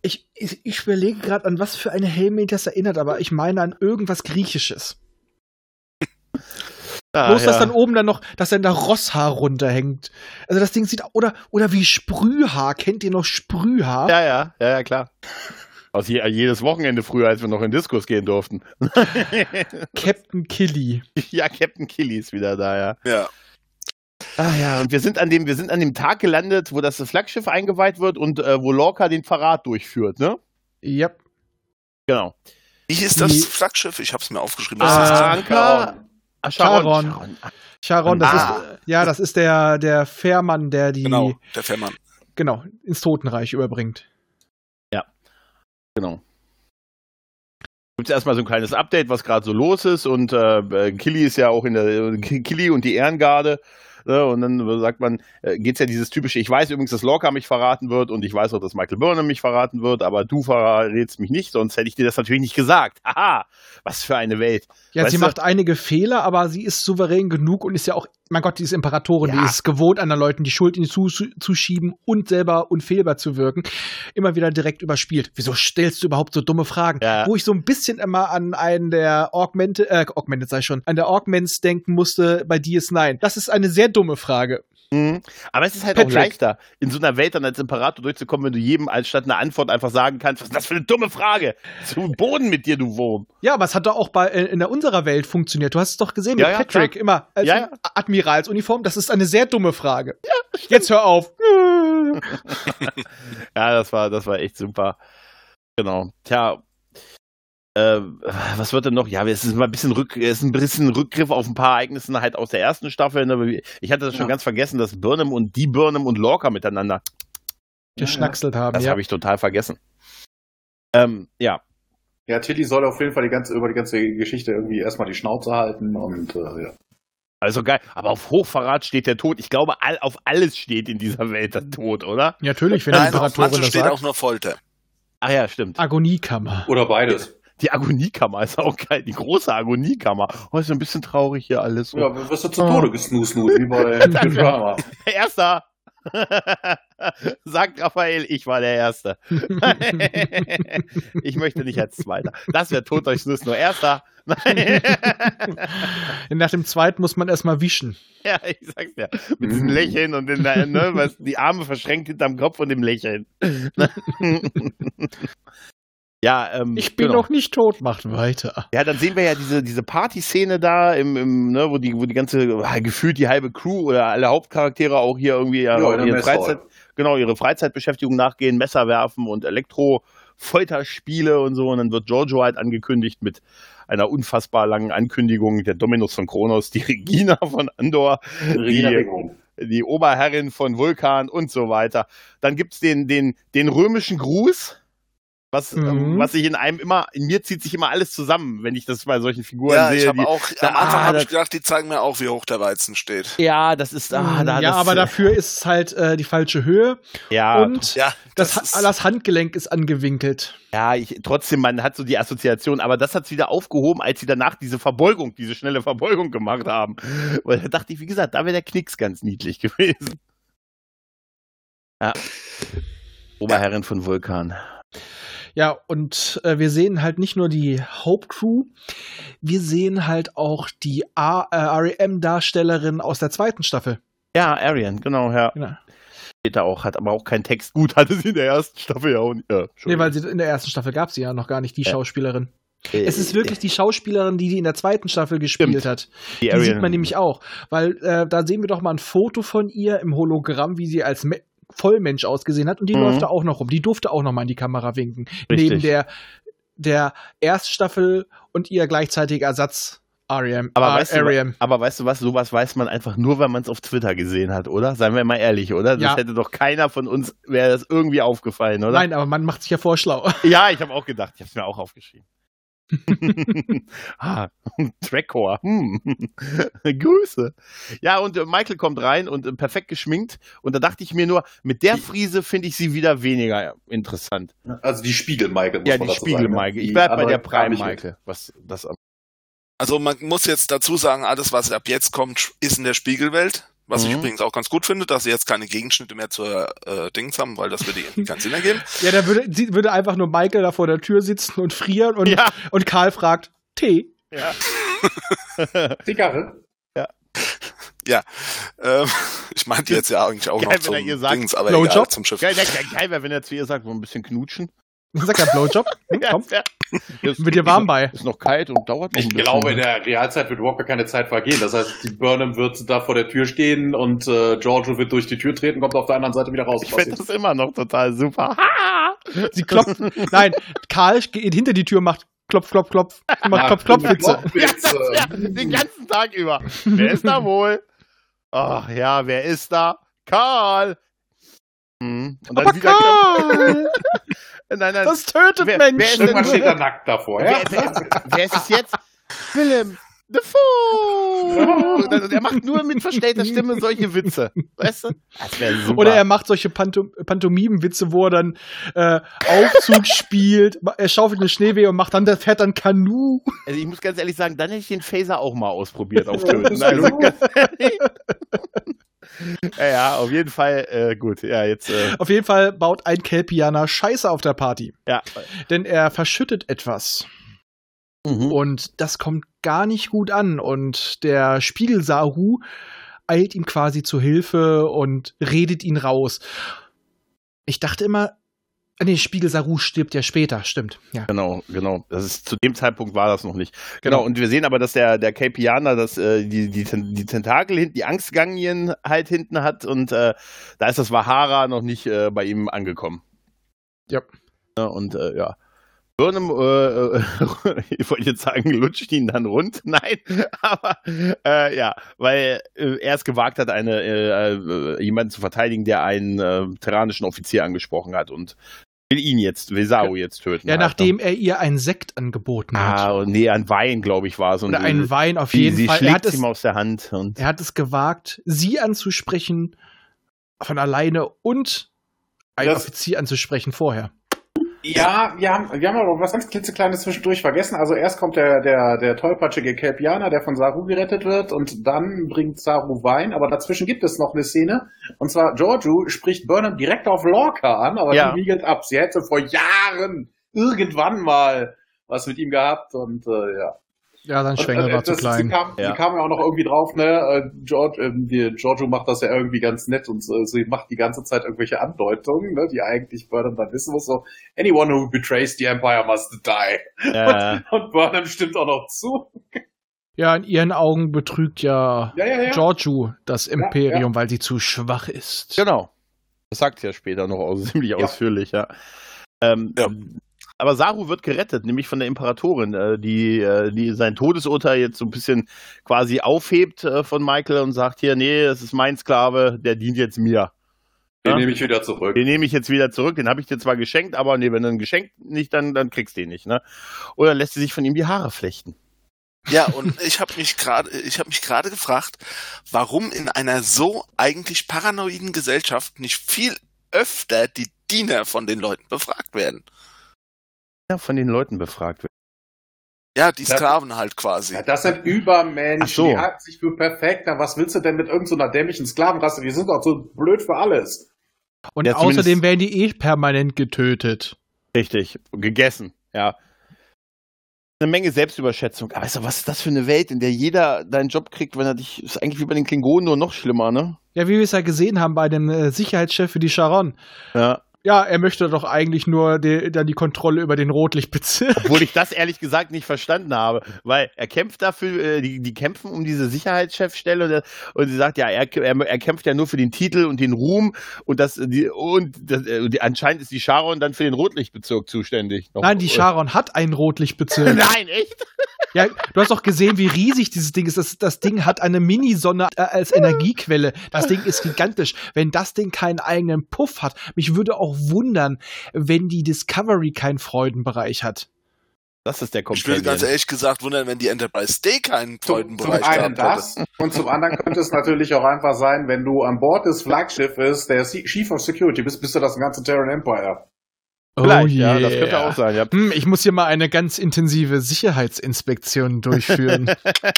Ich, ich, ich überlege gerade, an was für eine Helm mich das erinnert, aber ich meine an irgendwas Griechisches.
Ah,
Bloß, dass
ja.
dann oben dann noch, dass dann da Rosshaar runterhängt. Also das Ding sieht, oder, oder wie Sprühhaar. Kennt ihr noch Sprühhaar?
Ja, ja, ja, ja, klar. Aus je, jedes Wochenende früher, als wir noch in Diskos gehen durften.
Captain Killy.
ja, Captain Killy ist wieder da, ja.
Ja.
Ah ja, und wir sind an dem, wir sind an dem Tag gelandet, wo das Flaggschiff eingeweiht wird und äh, wo Lorca den Verrat durchführt, ne?
Ja.
Genau.
Wie ist das Flaggschiff? Ich hab's mir aufgeschrieben.
Ah,
Das ist
Anker. Charon.
Charon.
Charon.
Charon, das
Ah.
ist, äh, ja, das ist der, der Fährmann, der die,
genau, der Fährmann.
genau, ins Totenreich überbringt.
Genau. Gibt es erstmal so ein kleines Update, was gerade so los ist und äh, Killy ist ja auch in der äh, Killy und die Ehrengarde. Ne, und dann sagt man, äh, geht's ja dieses typische, ich weiß übrigens, dass Lorca mich verraten wird und ich weiß auch, dass Michael Burnham mich verraten wird, aber du verrätst mich nicht, sonst hätte ich dir das natürlich nicht gesagt. Haha, was für eine Welt.
Ja,
Weißt
sie
du-
macht einige Fehler, aber sie ist souverän genug und ist ja auch, mein Gott, die ist Imperatorin,
Ja.
die ist gewohnt, anderen Leuten die Schuld in die zu, zuschieben und selber unfehlbar zu wirken, immer wieder direkt überspielt. Wieso stellst du überhaupt so dumme Fragen?
Ja.
Wo ich so ein bisschen immer an einen der Augmented, äh, Augmented sei schon, an der Augments denken musste bei DS9. Das ist eine sehr dumme Frage.
Mhm. Aber es ist halt auch
Patrick.
leichter, in so einer Welt dann als Imperator durchzukommen, wenn du jedem als statt einer Antwort einfach sagen kannst, was ist das für eine dumme Frage? Zu Boden mit dir, du Wurm.
Ja, aber es hat doch auch bei, äh, in der unserer Welt funktioniert. Du hast es doch gesehen mit
Ja, ja,
Patrick,
klar.
immer als
Ja, ja.
Admiralsuniform. Das ist eine sehr dumme Frage. Jetzt hör auf.
Ja, das war, das war echt super. Genau. Tja, äh, was wird denn noch? Ja, es ist mal ein bisschen, Rück, es ist ein bisschen Rückgriff auf ein paar Ereignisse halt aus der ersten Staffel. Ne? Ich hatte das schon
Ja.
ganz vergessen, dass Burnham und die Burnham und Lorca miteinander.
Geschnackselt haben,
Das
ja.
habe ich total vergessen. Ähm, ja,
Ja, Tilly soll auf jeden Fall die ganze, über die ganze Geschichte irgendwie erstmal die Schnauze halten und äh, ja.
also geil. Aber auf Hochverrat steht der Tod. Ich glaube, all, auf alles steht in dieser Welt der Tod, oder?
Ja, natürlich, wenn die
Nein, auf
Imperatorin
manchen
das
steht
sagt.
auch nur Folter.
Ach ja, stimmt.
Agoniekammer.
Oder beides.
Die Agoniekammer ist auch geil. Die große Agoniekammer. Oh, ist ein bisschen traurig hier alles. So.
Ja, wirst du zu Tode gesnusnut, wie bei Drama.
Erster. Sagt Raphael, ich war der Erste. ich möchte nicht als Zweiter. Das wäre tot durch Snus nur Erster.
Nach dem zweiten muss man erstmal wischen.
ja, ich sag's dir. Mit diesem Lächeln und in der, ne, was, die Arme verschränkt hinterm Kopf und dem Lächeln. Ja, ähm,
Ich bin
genau.
noch nicht tot, macht weiter.
Ja, dann sehen wir ja diese, diese Party-Szene da, im, im, ne, wo die, wo die ganze, ah, gefühlt die halbe Crew oder alle Hauptcharaktere auch hier irgendwie ja,
Ja,
ihre. Freizeit, genau, ihre Freizeitbeschäftigung nachgehen, Messer werfen und Elektro-Folterspiele und so. Und dann wird Giorgio halt angekündigt mit einer unfassbar langen Ankündigung, der Dominus von Kronos, die Regina von Andor,
Regina
die, die Oberherrin von Vulkan und so weiter. Dann gibt's den, den, den römischen Gruß, was,
Mhm.
ähm, was sich in einem immer, in mir zieht sich immer alles zusammen, wenn ich das bei solchen Figuren
Ja,
sehe.
ich habe
die-
auch,
da-
am Anfang
ah,
habe ich gedacht, die zeigen mir auch, wie hoch der Weizen steht.
ja, das ist, ah, da,
ja,
das,
aber dafür ist es halt äh, die falsche Höhe
ja,
und
Ja,
das,
das, ist,
das Handgelenk ist angewinkelt.
ja, ich, trotzdem, man hat so die Assoziation, aber das hat's wieder aufgehoben, als sie danach diese Verbeugung, diese schnelle Verbeugung gemacht haben. Weil da dachte ich, wie gesagt, da wäre der Knicks ganz niedlich gewesen. Ja. Oberherrin von Vulkan.
Ja, und äh, wir sehen halt nicht nur die Hauptcrew, wir sehen halt auch die äh, REM-Darstellerin aus der zweiten Staffel.
Ja, Arian, genau, ja.
Genau.
Da auch, hat aber auch keinen Text. Gut, hatte sie in der ersten Staffel ja auch nicht. Ja,
Nee, weil sie in der ersten Staffel gab sie ja noch gar nicht, die
Ja.
Schauspielerin.
Äh,
Es ist wirklich die Schauspielerin, die die in der zweiten Staffel gespielt
Stimmt.
hat.
die,
Die sieht man nämlich auch. Weil äh, da sehen wir doch mal ein Foto von ihr im Hologramm, wie sie als Me Vollmensch ausgesehen hat. Und die
Mhm.
läuft da auch noch rum. Die durfte auch noch mal in die Kamera winken.
Richtig.
Neben der, der Erststaffel und ihr gleichzeitiger Ersatz Ariam.
Aber,
Ar-
weißt du, aber weißt du was, sowas weiß man einfach nur, wenn man es auf Twitter gesehen hat, oder? Seien wir mal ehrlich, oder? Das
Ja.
hätte doch keiner von uns, wäre das irgendwie aufgefallen, oder?
Nein, aber man macht sich ja vorschlau.
Ja, ich habe auch gedacht, ich habe es mir auch aufgeschrieben. ah, Trackcore. Hm. Grüße. Ja, und äh, Michael kommt rein und äh, perfekt geschminkt. Und da dachte ich mir nur, mit der Friese finde ich sie wieder weniger interessant.
Also die Spiegel-Michael.
Ja, die Spiegel-Michael. Ich bleibe bei der Prime-Michael. Was das
also man muss jetzt dazu sagen, alles, was ab jetzt kommt, ist in der Spiegelwelt. Was mhm. ich übrigens auch ganz gut finde, dass sie jetzt keine Gegenschnitte mehr zur äh, Dings haben, weil das würde ihnen keinen Sinn ergeben.
Ja, da würde, sie würde einfach nur Michael da vor der Tür sitzen und frieren und, ja. und Karl fragt, Tee?
Ja.
Zigarre?
Ja.
Ja. Ähm, ich meinte jetzt ja eigentlich auch geil, noch zum Dings, aber egal, zum Schiff.
Geil, geil, geil wäre, wenn er zu ihr sagt, wo ein bisschen knutschen.
Sag ja Blowjob. Hm, komm. ja, ist, Mit dir warm bei.
Ist noch kalt und dauert noch
Ich glaube, in der Realzeit wird überhaupt keine Zeit vergehen. Das heißt, die Burnham wird da vor der Tür stehen und äh, Giorgio wird durch die Tür treten, kommt auf der anderen Seite wieder raus.
Ich finde das immer noch total super.
Sie klopft. Nein, Karl geht hinter die Tür, macht Klopf, Klopf, Klopf. Macht Klopf, Klopf, Witze.
Ja, ja, den ganzen Tag über. Wer ist da wohl? Ach ja, wer ist da? Karl.
Hm. Und dann Aber wieder Karl!
Nein, nein.
Das tötet wer, Menschen. Wer
Irgendwann steht er nackt davor. Ja?
Wer, wer, wer ist es jetzt? Willem. Defoe! Also er macht nur mit verstellter Stimme solche Witze. Weißt du?
Das wäre super. Oder er macht solche Pantom Pantomimen-Witze, wo er dann äh, Aufzug spielt, er schaufelt eine Schneeweh und macht dann, der fährt dann Kanu.
Also ich muss ganz ehrlich sagen, dann hätte ich den Phaser auch mal ausprobiert auf Töten. Also. Ja, ja, auf jeden Fall äh, gut. Ja, jetzt. Äh.
Auf jeden Fall baut ein Kelpianer Scheiße auf der Party.
Ja.
Denn er verschüttet etwas. Mhm. Und das kommt gar nicht gut an. Und der Spiegelsahu eilt ihm quasi zu Hilfe und redet ihn raus. Ich dachte immer, nee, Spiegel Saru stirbt ja später, stimmt. Ja.
Genau, genau. Das ist, zu dem Zeitpunkt war das noch nicht. Genau, genau. und wir sehen aber, dass der, der Capianer das, äh, die, die, die Tentakel hinten, die Angstgangien halt hinten hat und äh, da ist das Wahara noch nicht äh, bei ihm angekommen.
Ja.
ja und äh, ja. Burnham, äh, ich wollte jetzt sagen, lutscht ihn dann rund. Nein, aber äh, ja, weil äh, er es gewagt hat, eine, äh, äh, jemanden zu verteidigen, der einen äh, terranischen Offizier angesprochen hat und will ihn jetzt, will Sao jetzt töten.
Ja, halt, nachdem ne? er ihr einen Sekt angeboten hat.
Ah, nee, ein Wein, glaube ich, war es.
Oder ein Wein auf jeden
sie,
Fall.
Sie schlägt er hat ihm aus der Hand.
Und er hat es gewagt, sie anzusprechen von alleine und einen das, Offizier anzusprechen vorher.
Ja, wir haben, wir haben aber was ganz klitzekleines zwischendurch vergessen. Also erst kommt der, der, der tollpatschige Kelpianer, der von Saru gerettet wird und dann bringt Saru Wein, aber dazwischen gibt es noch eine Szene. Und zwar Giorgio spricht Burnham direkt auf Lorca an, aber ja. die wiegelt ab. Sie hätte vor Jahren irgendwann mal was mit ihm gehabt und äh, ja.
Ja, sein Schwengel äh, war zu klein.
Sie kam, ja. kam ja auch noch irgendwie drauf, ne? Äh, George, äh, die, Giorgio macht das ja irgendwie ganz nett und äh, sie macht die ganze Zeit irgendwelche Andeutungen, ne? die eigentlich Burnham dann wissen muss. So, anyone who betrays the Empire must die. Ja. Und, und Burnham stimmt auch noch zu.
Ja, in ihren Augen betrügt ja, ja, ja, ja. Giorgio das Imperium, weil sie zu schwach ist.
Genau. Das sagt ja später noch aus, ziemlich ausführlich, ja. Ähm, ja. Aber Saru wird gerettet, nämlich von der Imperatorin, äh, die, äh, die sein Todesurteil jetzt so ein bisschen quasi aufhebt äh, von Michael und sagt hier, nee, das ist mein Sklave, der dient jetzt mir.
Den ja? nehme ich wieder zurück.
Den nehme ich jetzt wieder zurück, den habe ich dir zwar geschenkt, aber nee, wenn du ein Geschenk nicht, dann, dann kriegst du ihn nicht. Ne? Oder lässt sie sich von ihm die Haare flechten.
Ja, und ich habe mich gerade, ich habe mich gerade gefragt, warum in einer so eigentlich paranoiden Gesellschaft nicht viel öfter die Diener von den Leuten befragt werden
von den Leuten befragt wird.
Ja, die Sklaven halt quasi. Ja,
das sind Übermenschen, so. die halten sich für perfekt. Na, was willst du denn mit irgendeiner so dämlichen Sklavenrasse? Die sind doch so blöd für alles.
Und ja, außerdem werden die eh permanent getötet.
Richtig, gegessen, ja. Eine Menge Selbstüberschätzung. Aber weißt du, was ist das für eine Welt, in der jeder deinen Job kriegt, wenn er dich. Ist eigentlich wie bei den Klingonen nur noch schlimmer, ne?
Ja, wie wir es ja gesehen haben bei dem äh, Sicherheitschef für die Sharon.
Ja
ja, er möchte doch eigentlich nur die, dann die Kontrolle über den Rotlichtbezirk.
Obwohl ich das ehrlich gesagt nicht verstanden habe, weil er kämpft dafür, äh, die, die kämpfen um diese Sicherheitschefstelle und, und sie sagt, ja, er, er, er, kämpft ja nur für den Titel und den Ruhm und das, die, und das, äh, die, anscheinend ist die Sharon dann für den Rotlichtbezirk zuständig.
Nein, die Sharon hat einen Rotlichtbezirk.
Nein, echt?
Ja, du hast doch gesehen, wie riesig dieses Ding ist. Das, das Ding hat eine Minisonne äh, als Energiequelle. Das Ding ist gigantisch. Wenn das Ding keinen eigenen Puff hat, mich würde auch wundern, wenn die Discovery keinen Freudenbereich hat.
Das ist der
Ich
Companion.
würde ganz ehrlich gesagt wundern, wenn die Enterprise D keinen
Zum, zum
Freudenbereich
einen das und zum anderen könnte es natürlich auch einfach sein, wenn du an Bord des Flaggschiffes der Chief of Security bist, bist du das ganze Terran Empire.
Vielleicht, ja, das könnte auch sein. Ja.
Hm, ich muss hier mal eine ganz intensive Sicherheitsinspektion durchführen.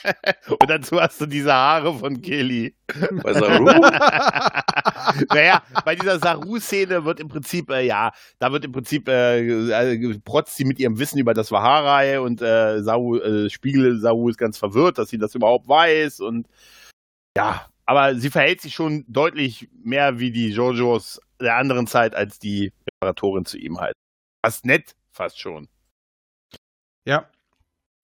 Und dazu hast du diese Haare von Kelly.
Bei Saru?
naja, bei dieser Saru-Szene wird im Prinzip, äh, ja, da wird im Prinzip äh, äh, protzt sie mit ihrem Wissen über das Waharai und äh, Saru, äh, Spiegel Saru ist ganz verwirrt, dass sie das überhaupt weiß und ja, aber sie verhält sich schon deutlich mehr wie die Jojos der anderen Zeit als die Imperatorin zu ihm halt. Fast nett, fast schon.
Ja.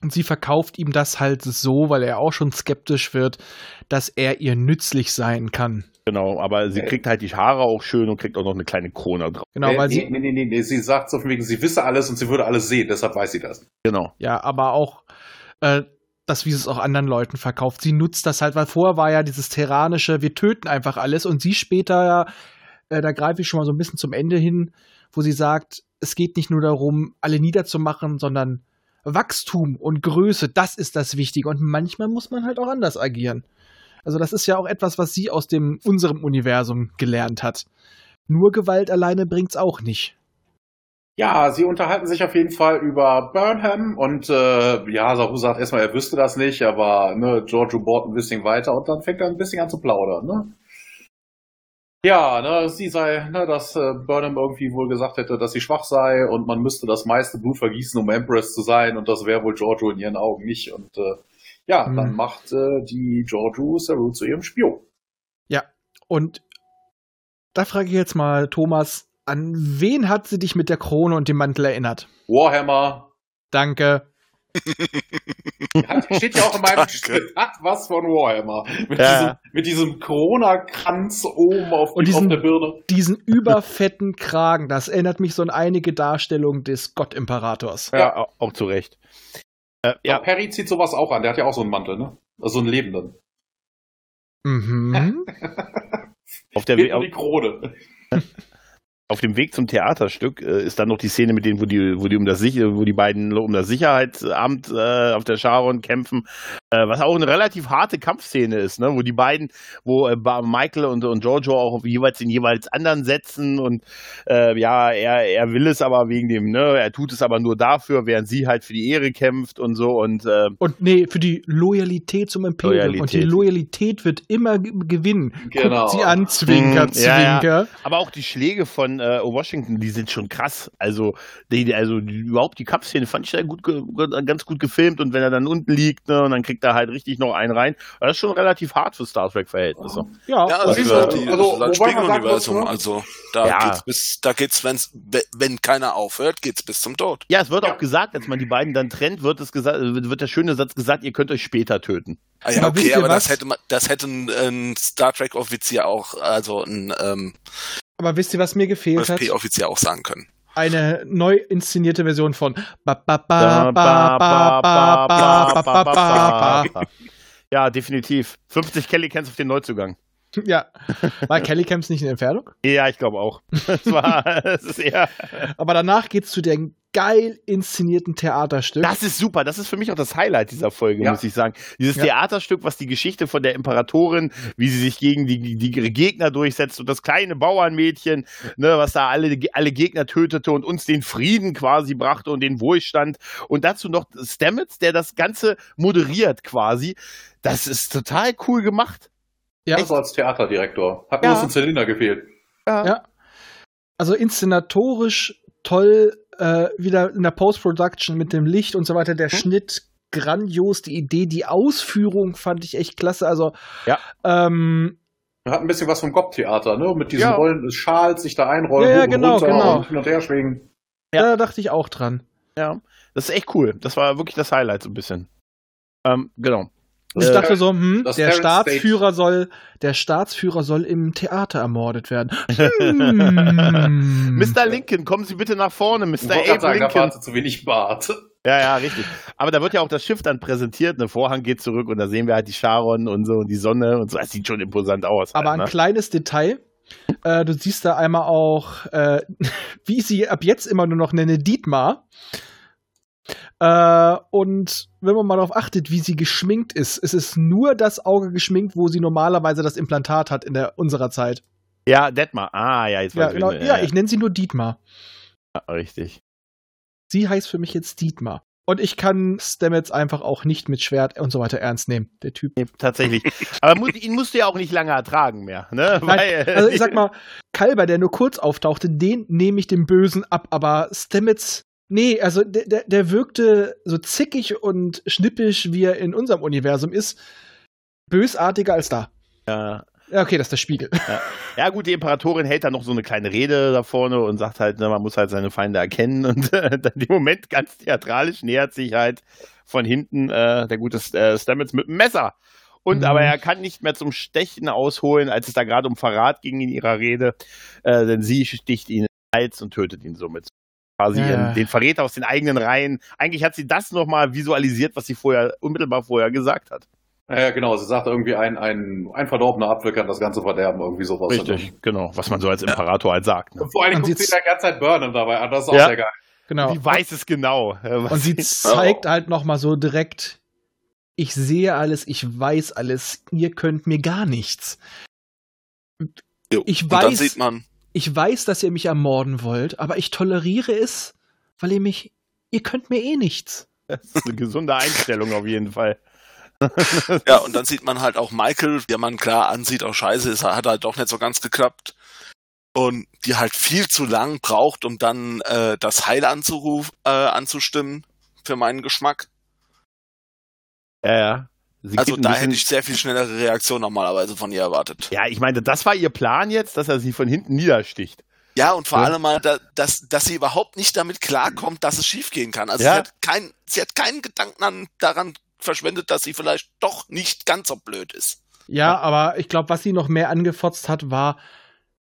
Und sie verkauft ihm das halt so, weil er auch schon skeptisch wird, dass er ihr nützlich sein kann.
Genau, aber sie
Äh.
kriegt halt die Haare auch schön und kriegt auch noch eine kleine Krone drauf.
Genau,
nee,
weil
nee,
sie,
nee, nee, nee, nee, sie sagt so von wegen, sie wisse alles und sie würde alles sehen, deshalb weiß sie das.
Genau.
ja, aber auch, äh, das, wie sie es auch anderen Leuten verkauft. Sie nutzt das halt, weil vorher war ja dieses terranische, wir töten einfach alles und sie später ja, äh, da greife ich schon mal so ein bisschen zum Ende hin, wo sie sagt, es geht nicht nur darum, alle niederzumachen, sondern Wachstum und Größe, das ist das Wichtige. Und manchmal muss man halt auch anders agieren. Also das ist ja auch etwas, was sie aus dem unserem Universum gelernt hat. Nur Gewalt alleine bringt's auch nicht.
Ja, sie unterhalten sich auf jeden Fall über Burnham und äh, ja, Saru sagt erstmal, er wüsste das nicht, aber ne, Giorgio bohrt ein bisschen weiter und dann fängt er ein bisschen an zu plaudern, ne? Ja, ne, sie sei, ne, dass äh, Burnham irgendwie wohl gesagt hätte, dass sie schwach sei und man müsste das meiste Blut vergießen, um Empress zu sein und das wäre wohl Giorgio in ihren Augen nicht und äh, ja,
Hm.
dann macht äh, die Giorgio Saru zu ihrem Spion.
Ja, und da frage ich jetzt mal, Thomas, an wen hat sie dich mit der Krone und dem Mantel erinnert?
Warhammer,
Danke.
Hat, steht ja auch in meinem. Skript. Hat was von Warhammer. Mit
Ja.
diesem, mit diesem Corona-Kranz oben auf,
Und
die, auf
diesen-
der Birne.
Diesen überfetten Kragen, das erinnert mich so an einige Darstellungen des Gottimperators.
Ja,
Ja.
auch, zu Recht. Äh,
Ja. Perry zieht sowas auch an. Der hat ja auch so einen Mantel, ne? Also einen lebenden.
Mhm.
auf, der,
Fehlt
We-
nur
auf,
die Krone.
auf dem Weg zum Theaterstück äh, ist dann noch die Szene mit denen, wo die, wo die um das wo die beiden um das Sicherheitsamt äh, auf der Sharon kämpfen, äh, was auch eine relativ harte Kampfszene ist, ne? Wo die beiden, wo äh, Michael und, und Giorgio auch jeweils in jeweils anderen setzen und äh, ja, er, er will es aber wegen dem, ne, er tut es aber nur dafür, während sie halt für die Ehre kämpft und so und äh,
Und nee, für die Loyalität zum Imperium. Und die
Loyalität.
Loyalität wird immer ge- gewinnen.
Genau.
Guckt sie an, Zwinker,
Mhm, ja, ja.
Zwinker.
Aber auch die Schläge von äh, Washington, die sind schon krass. Also, die, also die, überhaupt die Kampfszene fand ich da gut, ganz gut gefilmt und wenn er dann unten liegt, ne, und dann kriegt er halt richtig noch einen rein. Das ist schon relativ hart für Star Trek-Verhältnisse.
Ja,
Ja,
Also,
das ist halt,
also,
die, das ist halt Spiegeluniversum.
ne?
Also da
Ja.
geht's bis, da geht's, wenn's, wenn keiner aufhört, geht's bis zum Tod.
Ja, es wird
Ja.
auch gesagt, als man die beiden dann trennt, wird es gesagt, wird der schöne Satz gesagt, ihr könnt euch später töten.
Ah, ja, okay, aber
was?
das hätte man, das hätte ein, ein Star Trek Offizier auch, also ein ähm,
aber wisst ihr, was mir gefehlt hat?
Offizier auch sagen können
eine neu inszenierte Version von
Ja, definitiv. 50 Kelly Cans auf den Neuzugang.
Ja. War Kelly Camps nicht in Entfernung?
Ja, ich glaube auch. Es war, es ist eher.
Aber danach geht's zu dem geil inszenierten Theaterstück.
Das ist super. Das ist für mich auch das Highlight dieser Folge,
Ja.
muss ich sagen. Dieses
Ja.
Theaterstück, was die Geschichte von der Imperatorin, wie sie sich gegen die, die, die Gegner durchsetzt und das kleine Bauernmädchen, ne, was da alle, alle Gegner tötete und uns den Frieden quasi brachte und den Wohlstand. Und dazu noch Stamets, der das Ganze moderiert quasi. Das ist total cool gemacht.
Ja.
Also als Theaterdirektor. Hat
Ja.
bloß ein Zylinder gefehlt.
Ja. Also inszenatorisch toll, äh, wieder in der Post-Production mit dem Licht und so weiter, der Schnitt grandios, die Idee, die Ausführung fand ich echt klasse. Also
Ja.
ähm,
Hat ein bisschen was vom Gob-Theater, ne? Mit diesen
Ja.
Rollen des Schals, sich da einrollen,
Ja, ja, genau,
runter
genau.
und hin und her schwingen.
Ja.
da dachte ich auch dran.
Ja. Das ist echt cool. Das war wirklich das Highlight so ein bisschen. Ähm, genau.
Und ich
Äh,
dachte so, hm,
das
der
Terrence
Staatsführer soll, der Staatsführer soll im Theater ermordet werden. Hm.
Mr. Lincoln, kommen Sie bitte nach vorne,
Ich
Mr.
wollte gerade
Abe
sagen, da
Lincoln.
war zu wenig Bart.
Ja, ja, richtig. Aber da wird ja auch das Schiff dann präsentiert, ne Vorhang geht zurück und da sehen wir halt die Sharon und so und die Sonne und so. Das sieht schon imposant aus.
Aber
halt,
ein
ne?
kleines Detail. Äh, du siehst da einmal auch, äh, wie ich sie ab jetzt immer nur noch nenne, Dietmar. Äh, und wenn man mal darauf achtet, wie sie geschminkt ist, ist es nur das Auge geschminkt, wo sie normalerweise das Implantat hat in der unserer Zeit.
Ja, Detmar. Ah, ja, jetzt
Ja,
weiß
genau,
ich.
ja, ich nenne sie nur Dietmar.
ja, richtig.
Sie heißt für mich jetzt Dietmar. Und ich kann Stamets einfach auch nicht mit Schwert und so weiter ernst nehmen, der Typ.
Nee, tatsächlich. Aber mu ihn musst du ja auch nicht lange ertragen mehr, ne?
Nein, also ich sag mal, Kalber, der nur kurz auftauchte, den nehme ich dem Bösen ab, aber Stamets, nee, also der, der, der wirkte so zickig und schnippisch, wie er in unserem Universum ist, bösartiger als da.
ja,
Ja, okay, das ist der Spiegel.
Ja, gut, die Imperatorin hält dann noch so eine kleine Rede da vorne und sagt halt, ne, man muss halt seine Feinde erkennen. Und äh, dann im Moment ganz theatralisch nähert sich halt von hinten äh, der gute äh, Stamets mit dem Messer. Und
Mhm.
aber er kann nicht mehr zum Stechen ausholen, als es da gerade um Verrat ging in ihrer Rede, äh, denn sie sticht ihn in den Hals und tötet ihn somit. Quasi
Ja.
ihren- den Verräter aus den eigenen Reihen. Eigentlich hat sie das nochmal visualisiert, was sie vorher, unmittelbar vorher gesagt hat.
Ja, genau. Sie sagt irgendwie, ein, ein, ein verdorbener Apfel kann das Ganze verderben, irgendwie sowas.
Richtig, genau, was man so als Imperator halt sagt. Ne?
Und vor allen Dingen
Und
guckt sie die ganze Zeit Burnham dabei an. Das ist auch
Ja.
sehr geil.
Genau.
Die weiß es genau. äh,
Und sie zeigt halt noch mal so direkt, ich sehe alles, ich weiß alles, ihr könnt mir gar nichts.
Jo.
Ich
Und dann
weiß-
sieht man,
Ich weiß, dass ihr mich ermorden wollt, aber ich toleriere es, weil ihr mich, ihr könnt mir eh nichts.
Das ist eine gesunde Einstellung auf jeden Fall.
ja, und dann sieht man halt auch Michael, der man klar ansieht, auch scheiße ist, hat halt doch nicht so ganz geklappt. Und die halt viel zu lang braucht, um dann äh, das Heil anzuruf, äh, anzustimmen, für meinen Geschmack.
Ja, ja. Sie
Also da hätte ich sehr viel schnellere Reaktion normalerweise von ihr erwartet.
Ja, ich meine, das war ihr Plan jetzt, dass er sie von hinten niedersticht.
Ja, und vor
Ja.
allem mal, da, dass, dass sie überhaupt nicht damit klarkommt, dass es schiefgehen kann. Also
Ja.
sie, hat kein, sie hat keinen Gedanken an, daran verschwendet, dass sie vielleicht doch nicht ganz so blöd ist.
Ja, aber ich glaube, was sie noch mehr angefotzt hat, war,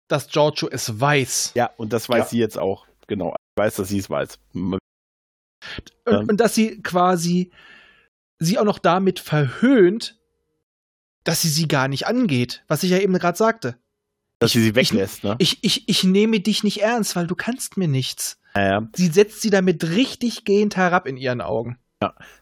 dass Giorgio es weiß.
Ja, und das weiß
Ja.
sie jetzt auch. Genau. Ich weiß, dass sie es weiß.
Und,
Ja.
und dass sie quasi sie auch noch damit verhöhnt, dass sie sie gar nicht angeht, was ich ja eben gerade sagte.
Dass sie sie
ich-
weglässt, ne?
Ich, ich, ich nehme dich nicht ernst, weil du kannst mir nichts.
Ja, ja.
Sie setzt sie damit richtig gehend herab in ihren Augen.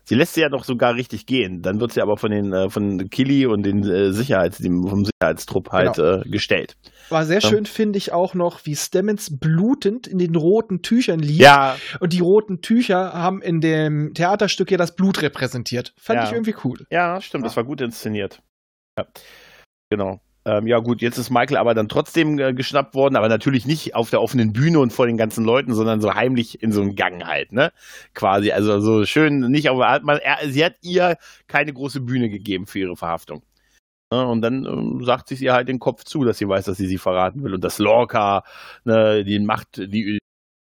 Sie lässt sie ja noch sogar richtig gehen. Dann wird sie aber von den äh, von Killy und den äh, Sicherheits, dem, vom Sicherheitstrupp halt äh, gestellt.
War sehr schön, finde ich auch noch, wie Stemmons blutend in den roten Tüchern liegt.
Ja,
Und die roten Tücher haben in dem Theaterstück ja das Blut repräsentiert. Fand
Ja.
ich irgendwie cool.
ja, stimmt. Das war gut inszeniert. Ja, genau. Ähm, ja gut, jetzt ist Michael aber dann trotzdem äh, geschnappt worden, aber natürlich nicht auf der offenen Bühne und vor den ganzen Leuten, sondern so heimlich in so einem Gang halt, ne? Quasi, also so schön nicht auf hat man, er, sie hat ihr keine große Bühne gegeben für ihre Verhaftung. Ne? Und dann ähm, sagt sie ihr halt den Kopf zu, dass sie weiß, dass sie sie verraten will und dass Lorca ne, die Macht, die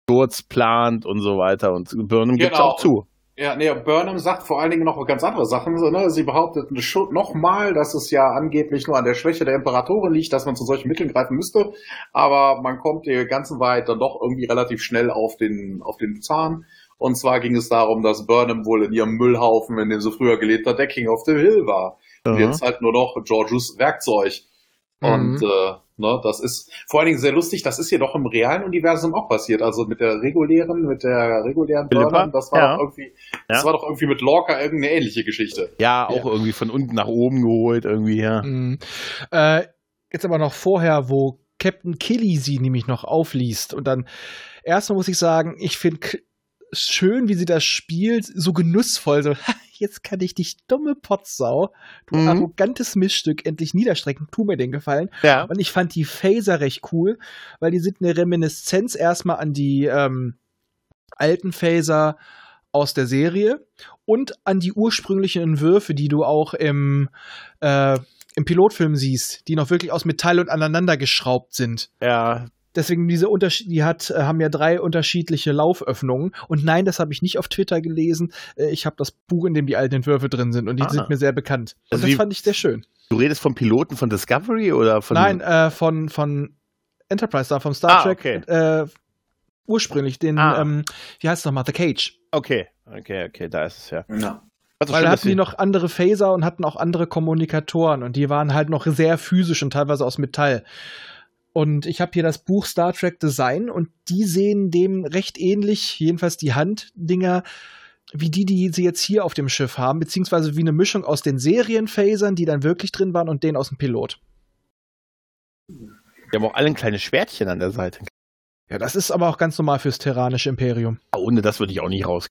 Sturz plant und so weiter und Burnham gibt
Genau.
auch zu.
Ja, nee, Burnham sagt vor allen Dingen noch ganz andere Sachen. So, ne? Sie behauptet nochmal, dass es ja angeblich nur an der Schwäche der Imperatorin liegt, dass man zu solchen Mitteln greifen müsste. Aber man kommt der ganzen Wahrheit dann doch irgendwie relativ schnell auf den, auf den Zahn. Und zwar ging es darum, dass Burnham wohl in ihrem Müllhaufen, in dem sie früher gelebt hat, der King of the Hill war. Und
Mhm.
jetzt halt nur noch Georgius Werkzeug. Und
Mhm.
äh, ne, das ist vor allen Dingen sehr lustig. Das ist jedoch im realen Universum auch passiert. Also mit der regulären, mit der regulären? Burnham, das war
Ja.
doch irgendwie, das
Ja.
war doch irgendwie mit Lorca irgendeine ähnliche Geschichte.
Ja, auch irgendwie von unten nach oben geholt, irgendwie, ja.
Mhm. Äh, jetzt aber noch vorher, wo Captain Killy sie nämlich noch aufliest. Und dann, erstmal muss ich sagen, ich finde schön, wie sie das spielt, so genussvoll, so, "Ha, jetzt kann ich dich, dumme Potsau, du
Mhm.
arrogantes Missstück, endlich niederstrecken, tu mir den Gefallen.
Ja.
Und ich fand die Phaser recht cool, weil die sind eine Reminiszenz erstmal an die ähm, alten Phaser aus der Serie und an die ursprünglichen Entwürfe, die du auch im, äh, im Pilotfilm siehst, die noch wirklich aus Metall und aneinander geschraubt sind.
Ja,
Deswegen diese Unterschiede, die hat, äh, haben ja drei unterschiedliche Lauföffnungen. Und nein, das habe ich nicht auf Twitter gelesen. Äh, ich habe das Buch, in dem die alten Entwürfe drin sind und die
Ah.
sind mir sehr bekannt. Und
Also
das fand ich sehr schön.
du redest vom Piloten von Discovery oder von.
Nein, äh, von, von Enterprise da, vom Star
Ah,
Trek.
okay.
Äh, ursprünglich, den,
Ah.
ähm, wie heißt es nochmal, The Cage.
Okay, okay, okay, da ist es ja.
Ja.
Also
Weil
schön,
da hatten die
sie-
noch andere Phaser und hatten auch andere Kommunikatoren und die waren halt noch sehr physisch und teilweise aus Metall. Und ich habe hier das Buch Star Trek Design und die sehen dem recht ähnlich, jedenfalls die Handdinger. wie die, die sie jetzt hier auf dem Schiff haben, beziehungsweise wie eine Mischung aus den Serienphasern, die dann wirklich drin waren, und denen aus dem Pilot.
Die haben auch alle ein kleines Schwertchen an der Seite.
Ja, das ist aber auch ganz normal fürs Terranische Imperium.
Ohne das würde ich auch nicht raus.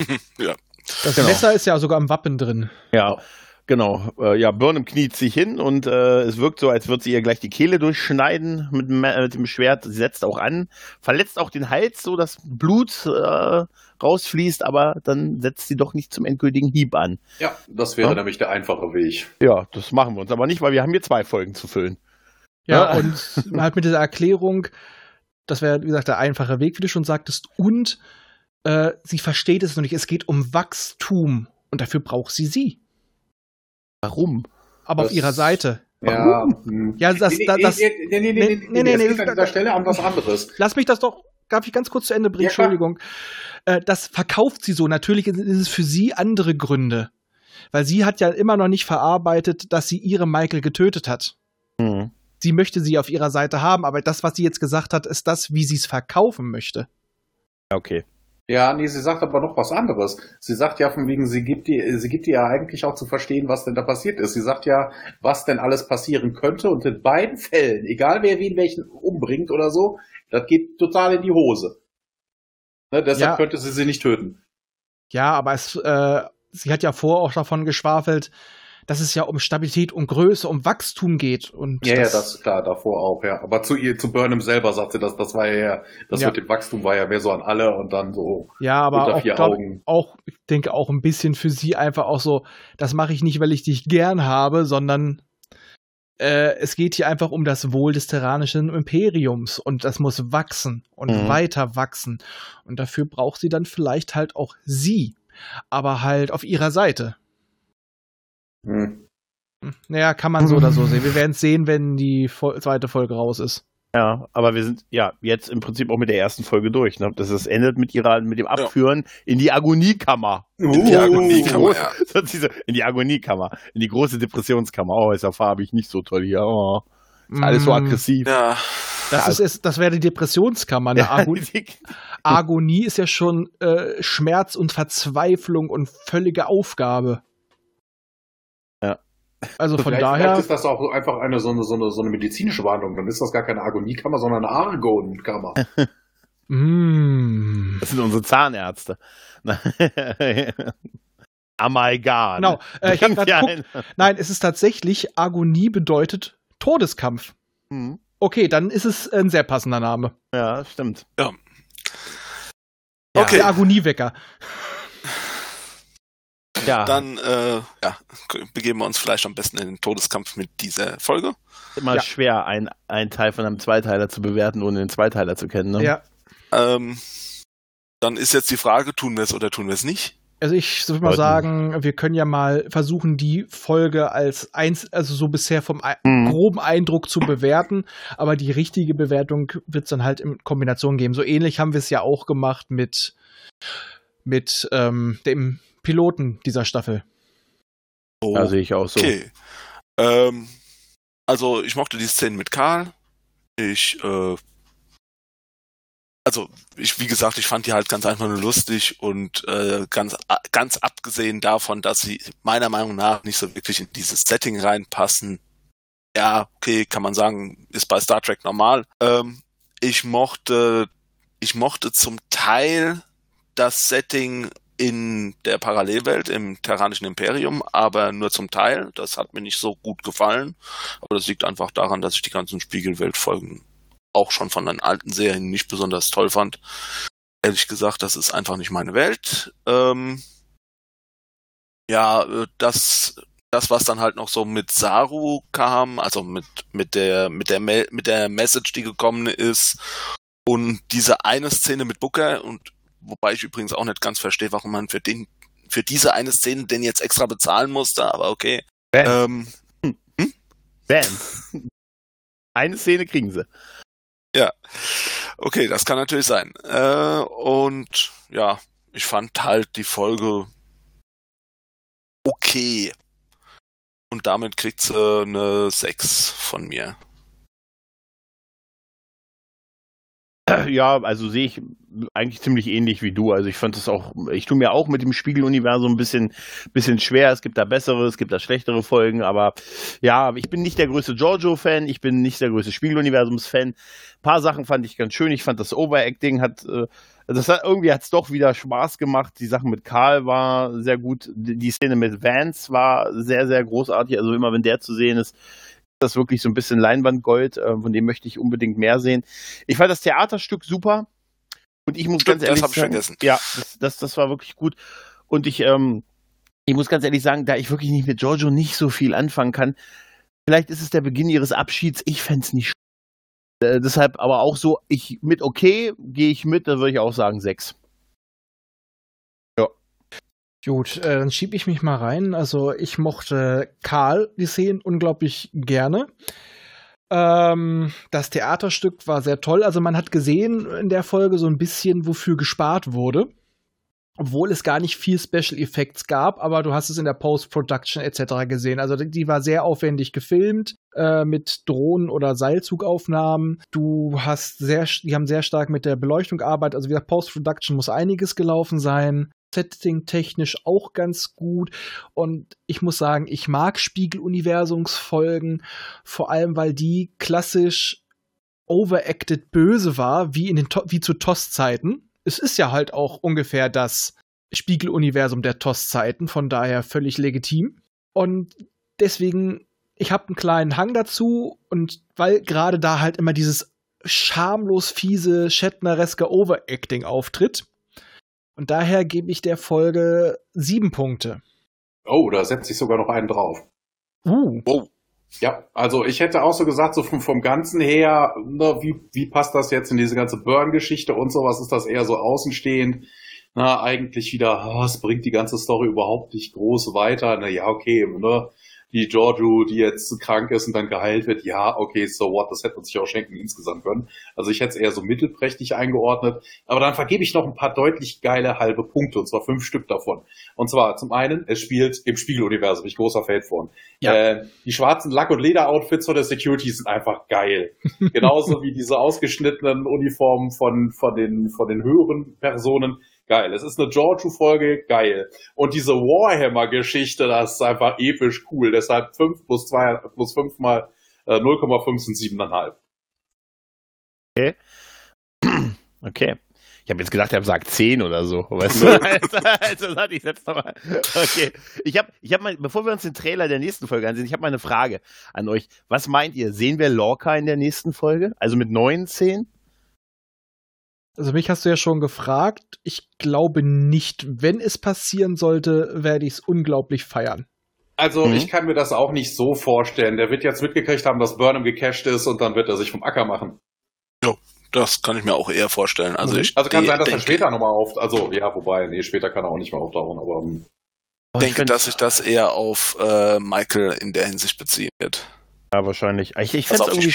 ja.
Das
Genau.
Messer ist ja sogar im Wappen drin.
Ja, genau. Äh, ja, Burnham kniet sich hin und äh, es wirkt so, als würde sie ihr gleich die Kehle durchschneiden mit, dem- äh, mit dem Schwert. Sie setzt auch an, verletzt auch den Hals, so dass Blut äh, rausfließt, aber dann setzt sie doch nicht zum endgültigen Hieb an.
Ja, das wäre
Ja.
nämlich der einfache Weg.
Ja, das machen wir uns aber nicht, weil wir haben hier zwei Folgen zu füllen.
Ja,
Ja.
und halt mit dieser Erklärung, das wäre, wie gesagt, der einfache Weg, wie du schon sagtest, und äh, sie versteht es noch nicht. Es geht um Wachstum und dafür braucht sie sie.
Warum?
Aber auf
Das-
ihrer Seite.
Ja, hm.
Ja, das,
nee,
das,
nee, nee, nee, nee, nee, nee,
nee, nee,
es
nee,
geht an dieser Stelle an was anderes.
lass mich das doch, darf ich ganz kurz zu Ende bringen?
Ja.
Entschuldigung. Äh, das verkauft sie so. Natürlich ist es für sie andere Gründe. Weil sie hat ja immer noch nicht verarbeitet, dass sie ihre Michael getötet hat.
Hm.
Sie möchte sie auf ihrer Seite haben, aber das, was sie jetzt gesagt hat, ist das, wie sie es verkaufen möchte.
Okay.
Ja, nee, sie sagt aber noch was anderes. Sie sagt ja von wegen, sie gibt dir, sie gibt dir ja eigentlich auch zu verstehen, was denn da passiert ist. Sie sagt ja, was denn alles passieren könnte und in beiden Fällen, egal wer wen welchen umbringt oder so, das geht total in die Hose. Ne, deshalb
Ja.
könnte sie sie nicht töten.
Ja, aber es, äh, sie hat ja vorher auch davon geschwafelt, dass es ja um Stabilität, um Größe, um Wachstum geht. Und
Ja, ja, das ist klar, davor auch, ja. Aber zu ihr, zu Burnham selber sagt sie, das, das war ja, das
Ja.
mit dem Wachstum war ja mehr so an alle und dann so
ja, aber
unter
auch,
vier
glaub,
Augen.
auch, ich denke auch ein bisschen für sie einfach auch so, das mache ich nicht, weil ich dich gern habe, sondern äh, es geht hier einfach um das Wohl des terranischen Imperiums und das muss wachsen und
Mhm.
weiter wachsen. Und dafür braucht sie dann vielleicht halt auch sie, aber halt auf ihrer Seite.
Hm.
Naja, kann man so oder so sehen. Wir werden es sehen, wenn die zweite Folge raus ist.
Ja, aber wir sind ja jetzt im Prinzip auch mit der ersten Folge durch. Ne? Das ist, endet mit ihrer, mit dem Abführen in die Agoniekammer.
In die Agoniekammer,
Groß-
ja.
In die Agoniekammer. In die große Depressionskammer. Oh, ist ja farbig nicht so toll hier. Oh, ist alles so
Mm,
aggressiv.
Ja,
Das, ist, ist, das wäre die Depressionskammer. Eine Ago
die-
Agonie ist ja schon äh, Schmerz und Verzweiflung und völlige Aufgabe. Also von
vielleicht,
daher.
vielleicht ist das auch einfach eine so, eine so eine so eine medizinische Behandlung. Dann ist das gar keine Agoniekammer, sondern eine Argonkammer.
Mm.
das sind unsere Zahnärzte. Amalgam.
Genau. Äh, ich hab grad
Ja,
geguckt. Nein, es ist tatsächlich Agonie bedeutet Todeskampf.
Hm.
Okay, dann ist es ein sehr passender Name.
ja, stimmt.
Ja.
Ja.
Okay.
Der Agoniewecker.
Ja,
dann äh, ja, begeben wir uns vielleicht am besten in den Todeskampf mit dieser Folge.
immer
Ja.
schwer, ein, ein Teil von einem Zweiteiler zu bewerten, ohne den Zweiteiler zu kennen. Ne?
Ja.
Ähm, dann ist jetzt die Frage, tun wir es oder tun wir es nicht?
Also ich würde mal sagen, wir können ja mal versuchen, die Folge als eins, also so bisher vom
Mhm.
groben Eindruck zu bewerten, aber die richtige Bewertung wird es dann halt in Kombination geben. So ähnlich haben wir es ja auch gemacht mit, mit ähm, dem Piloten dieser Staffel.
Oh,
Ja, sehe ich auch so.
Okay. Ähm, also ich mochte die Szene mit Karl. Ich, äh, also ich, wie gesagt, ich fand die halt ganz einfach nur lustig und äh, ganz, ganz abgesehen davon, dass sie meiner Meinung nach nicht so wirklich in dieses Setting reinpassen. Ja, okay, kann man sagen, ist bei Star Trek normal. Ähm, ich mochte, ich mochte zum Teil das Setting in der Parallelwelt im Terranischen Imperium, aber nur zum Teil. Das hat mir nicht so gut gefallen. Aber das liegt einfach daran, dass ich die ganzen Spiegelweltfolgen auch schon von den alten Serien nicht besonders toll fand. Ehrlich gesagt, das ist einfach nicht meine Welt. Ähm, ja, äh, das, das, was dann halt noch so mit Saru kam, also mit, mit der, mit der, Me- mit der Message, die gekommen ist, und diese eine Szene mit Booker und wobei ich übrigens auch nicht ganz verstehe, warum man für den, für diese eine Szene den jetzt extra bezahlen musste, aber okay.
Bam.
Ähm,
Bam. Eine Szene kriegen sie.
okay, das kann natürlich sein. Äh, und ja, ich fand halt die Folge okay. Und damit kriegt sie eine 6 von mir.
Ja, also sehe ich eigentlich ziemlich ähnlich wie du. Also ich fand es auch, ich tue mir auch mit dem Spiegeluniversum ein bisschen, bisschen schwer. Es gibt da bessere, es gibt da schlechtere Folgen, aber ja, ich bin nicht der größte Giorgio-Fan, ich bin nicht der größte Spiegeluniversums-Fan. Ein paar Sachen fand ich ganz schön. Ich fand das Overacting hat, äh, das hat irgendwie hat es doch wieder Spaß gemacht. Die Sache mit Karl war sehr gut. Die Szene mit Vance war sehr, sehr großartig. Also immer wenn der zu sehen ist, das wirklich so ein bisschen Leinwandgold, äh, von dem möchte ich unbedingt mehr sehen. Ich fand das Theaterstück super und ich muss
Stimmt,
ganz ehrlich
das
sagen,
vergessen.
ja, das, das, das war wirklich gut und ich, ähm, ich muss ganz ehrlich sagen, da ich wirklich nicht mit Giorgio nicht so viel anfangen kann, vielleicht ist es der Beginn ihres Abschieds, ich fände es nicht äh, deshalb aber auch so, ich mit okay, gehe ich mit, da würde ich auch sagen sechs.
Gut, äh, dann schiebe ich mich mal rein. Also ich mochte Karl die Szenen unglaublich gerne. Ähm, das Theaterstück war sehr toll. Also man hat gesehen in der Folge so ein bisschen, wofür gespart wurde. Obwohl es gar nicht viel Special Effects gab, aber du hast es in der Post-Production etc. gesehen. Also die, war sehr aufwendig gefilmt äh, mit Drohnen oder Seilzugaufnahmen. Du hast sehr, die haben sehr stark mit der Beleuchtung gearbeitet. Also wie gesagt, Post-Production muss einiges gelaufen sein. Setting technisch auch ganz gut. Und ich muss sagen, ich mag Spiegel-Universumsfolgen, vor allem weil die klassisch overacted böse war, wie in den wie zu TOS-Zeiten. Es ist ja halt auch ungefähr das Spiegeluniversum der TOS-Zeiten, von daher völlig legitim. Und deswegen, ich habe einen kleinen Hang dazu und weil gerade da halt immer dieses schamlos fiese Shatnereske Overacting auftritt. Und daher gebe ich der Folge sieben Punkte.
Oh, da setzt sich sogar noch einen drauf.
Uh.
Wow.
Ja, also ich hätte auch so gesagt, so vom, vom Ganzen her, ne, wie, wie passt das jetzt in diese ganze Burn-Geschichte und sowas? Ist das eher so außenstehend? Na, eigentlich wieder, oh, es bringt die ganze Story überhaupt nicht groß weiter. Na ja, okay, ne? Die Giorgio, die jetzt krank ist und dann geheilt wird, ja, okay, so what, das hätte man sich auch schenken insgesamt können. Also ich hätte es eher so mittelprächtig eingeordnet. Aber dann vergebe ich noch ein paar deutlich geile halbe Punkte, und zwar fünf Stück davon. Und zwar zum einen, es spielt im Spiegeluniversum, bin ich großer Fan von.
Ja.
Äh, die schwarzen Lack- und Lederoutfits von der Security sind einfach geil. Genauso wie diese ausgeschnittenen Uniformen von, von, den, von den höheren Personen. Geil. Es ist eine Giorgio-Folge, geil. Und diese Warhammer-Geschichte, das ist einfach episch cool. Deshalb 5 plus 2 plus 5 mal äh, 0,5 sind 7,5.
Okay. Ich habe jetzt gedacht, er sagt 10 oder so. Weißt du? also, warte, ich setz noch mal. Okay. Ich habe, ich hab mal, bevor wir uns den Trailer der nächsten Folge ansehen, ich habe mal eine Frage an euch. Was meint ihr? Sehen wir Lorca in der nächsten Folge? Also mit 9, 10?
Also mich hast du ja schon gefragt. Ich glaube nicht. Wenn es passieren sollte, werde ich es unglaublich feiern.
Also
Mhm.
ich kann mir das auch nicht so vorstellen. Der wird jetzt mitgekriegt haben, dass Burnham gecached ist und dann wird er sich vom Acker machen.
Das kann ich mir auch eher vorstellen. Also, ich
Also kann sein, dass er später nochmal auf... Also ja, wobei, nee, später kann er auch nicht mehr auftauchen, aber...
Oh, ich
denke, dass sich das eher auf äh, Michael in der Hinsicht beziehen wird.
Ja, wahrscheinlich. Ich, ich fände es irgendwie,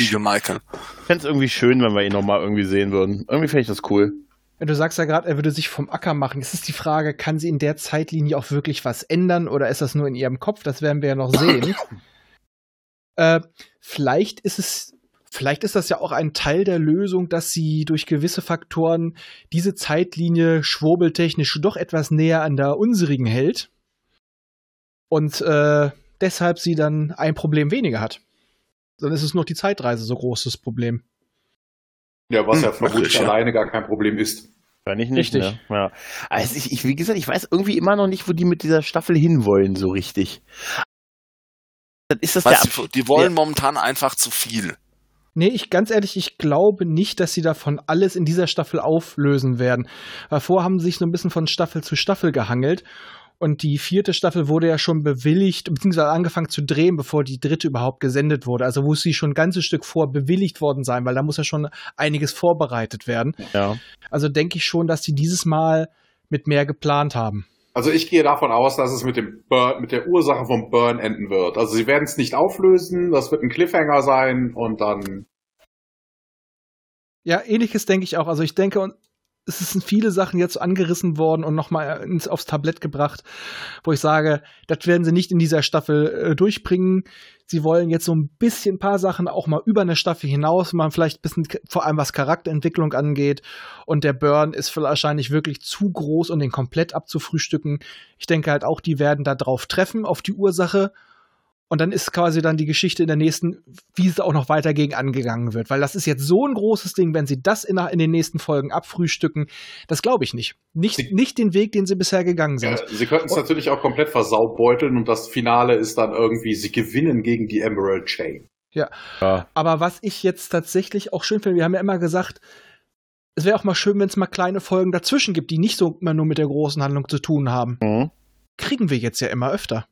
irgendwie schön, wenn wir ihn nochmal irgendwie sehen würden. Irgendwie fände ich das cool.
Ja, Du sagst ja gerade, er würde sich vom Acker machen. Es ist die Frage, kann sie in der Zeitlinie auch wirklich was ändern oder ist das nur in ihrem Kopf? Das werden wir ja noch sehen. äh, vielleicht ist es, vielleicht ist das ja auch ein Teil der Lösung, dass sie durch gewisse Faktoren diese Zeitlinie schwurbeltechnisch doch etwas näher an der unsrigen hält und äh, deshalb sie dann ein Problem weniger hat. Dann ist es nur die Zeitreise so großes Problem.
Ja, was
Hm,
ja vermutlich
ja.
alleine gar kein Problem ist.
Wahrscheinlich nicht.
Richtig.
Ne? Ja. Also ich, ich, wie gesagt, ich weiß irgendwie immer noch nicht, wo die mit dieser Staffel hinwollen, so richtig. Dann ist das der Abschied.
die wollen
Ja.
momentan einfach zu viel.
Nee, ich ganz ehrlich, ich glaube nicht, dass sie davon alles in dieser Staffel auflösen werden. Davor haben sie sich so ein bisschen von Staffel zu Staffel gehangelt. Und die vierte Staffel wurde ja schon bewilligt, beziehungsweise angefangen zu drehen, bevor die dritte überhaupt gesendet wurde. Also muss sie schon ein ganzes Stück vor bewilligt worden sein, weil da muss ja schon einiges vorbereitet werden.
Ja.
Also denke ich schon, dass sie dieses Mal mit mehr geplant haben.
Also ich gehe davon aus, dass es mit dem Burn, mit der Ursache vom Burn enden wird. Also sie werden es nicht auflösen, das wird ein Cliffhanger sein und dann
Ja, ähnliches denke ich auch. Also ich denke, und es sind viele Sachen jetzt angerissen worden und nochmal ins, aufs Tablett gebracht, wo ich sage, das werden sie nicht in dieser Staffel äh, durchbringen. sie wollen jetzt so ein bisschen ein paar Sachen auch mal über eine Staffel hinaus, mal vielleicht ein bisschen vor allem was Charakterentwicklung angeht. Und der Burn ist wahrscheinlich wirklich zu groß, um den komplett abzufrühstücken. Ich denke halt auch, die werden da drauf treffen, auf die Ursache. Und dann ist quasi dann die Geschichte in der nächsten, wie es auch noch weiter gegen angegangen wird. Weil das ist jetzt so ein großes Ding, wenn sie das in, in den nächsten Folgen abfrühstücken, das glaube ich nicht. Nicht, sie, nicht den Weg, den sie bisher gegangen sind.
Ja, sie könnten es natürlich auch komplett versaubeuteln und das Finale ist dann irgendwie, sie gewinnen gegen die Emerald Chain.
Ja. ja. Aber was ich jetzt tatsächlich auch schön finde, wir haben ja immer gesagt, es wäre auch mal schön, wenn es mal kleine Folgen dazwischen gibt, die nicht so immer nur mit der großen Handlung zu tun haben. Mhm. Kriegen wir jetzt ja immer öfter.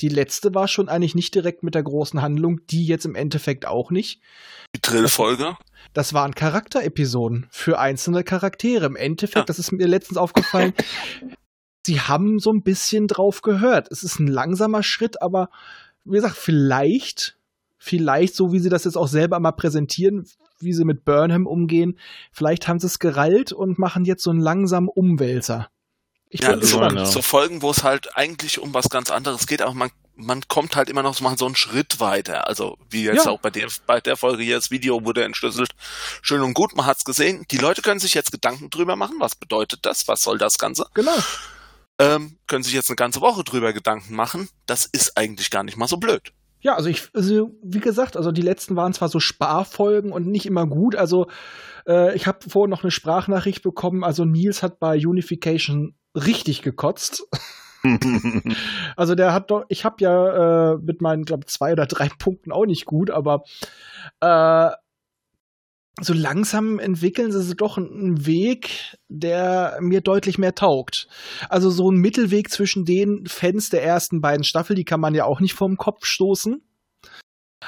Die letzte war schon eigentlich nicht direkt mit der großen Handlung, die jetzt im Endeffekt auch nicht.
Die Drillfolge?
Das waren Charakterepisoden für einzelne Charaktere. Im Endeffekt, ja. das ist mir letztens aufgefallen, sie haben so ein bisschen drauf gehört. Es ist ein langsamer Schritt, aber wie gesagt, vielleicht, vielleicht, so wie sie das jetzt auch selber mal präsentieren, wie sie mit Burnham umgehen, vielleicht haben sie es gerallt und machen jetzt so einen langsamen Umwälzer.
Ich ja, so, ja. so Folgen, wo es halt eigentlich um was ganz anderes geht, aber man, man kommt halt immer noch mal so einen Schritt weiter. Also wie jetzt ja. auch bei der, bei der Folge hier, das Video wurde entschlüsselt. Schön und gut, man hat's gesehen. Die Leute können sich jetzt Gedanken drüber machen, was bedeutet das, was soll das Ganze?
Genau.
Ähm, können sich jetzt eine ganze Woche drüber Gedanken machen. Das ist eigentlich gar nicht mal so blöd.
Ja, also ich, also wie gesagt, also die letzten waren zwar so Sparfolgen und nicht immer gut. Also äh, ich habe vorhin noch eine Sprachnachricht bekommen. Also Nils hat bei Unification richtig gekotzt. also der hat doch, ich habe ja äh, mit meinen, glaube zwei oder drei Punkten auch nicht gut, aber äh, so langsam entwickeln sie doch einen Weg, der mir deutlich mehr taugt. Also so ein Mittelweg zwischen den Fans der ersten beiden Staffel, die kann man ja auch nicht vom Kopf stoßen.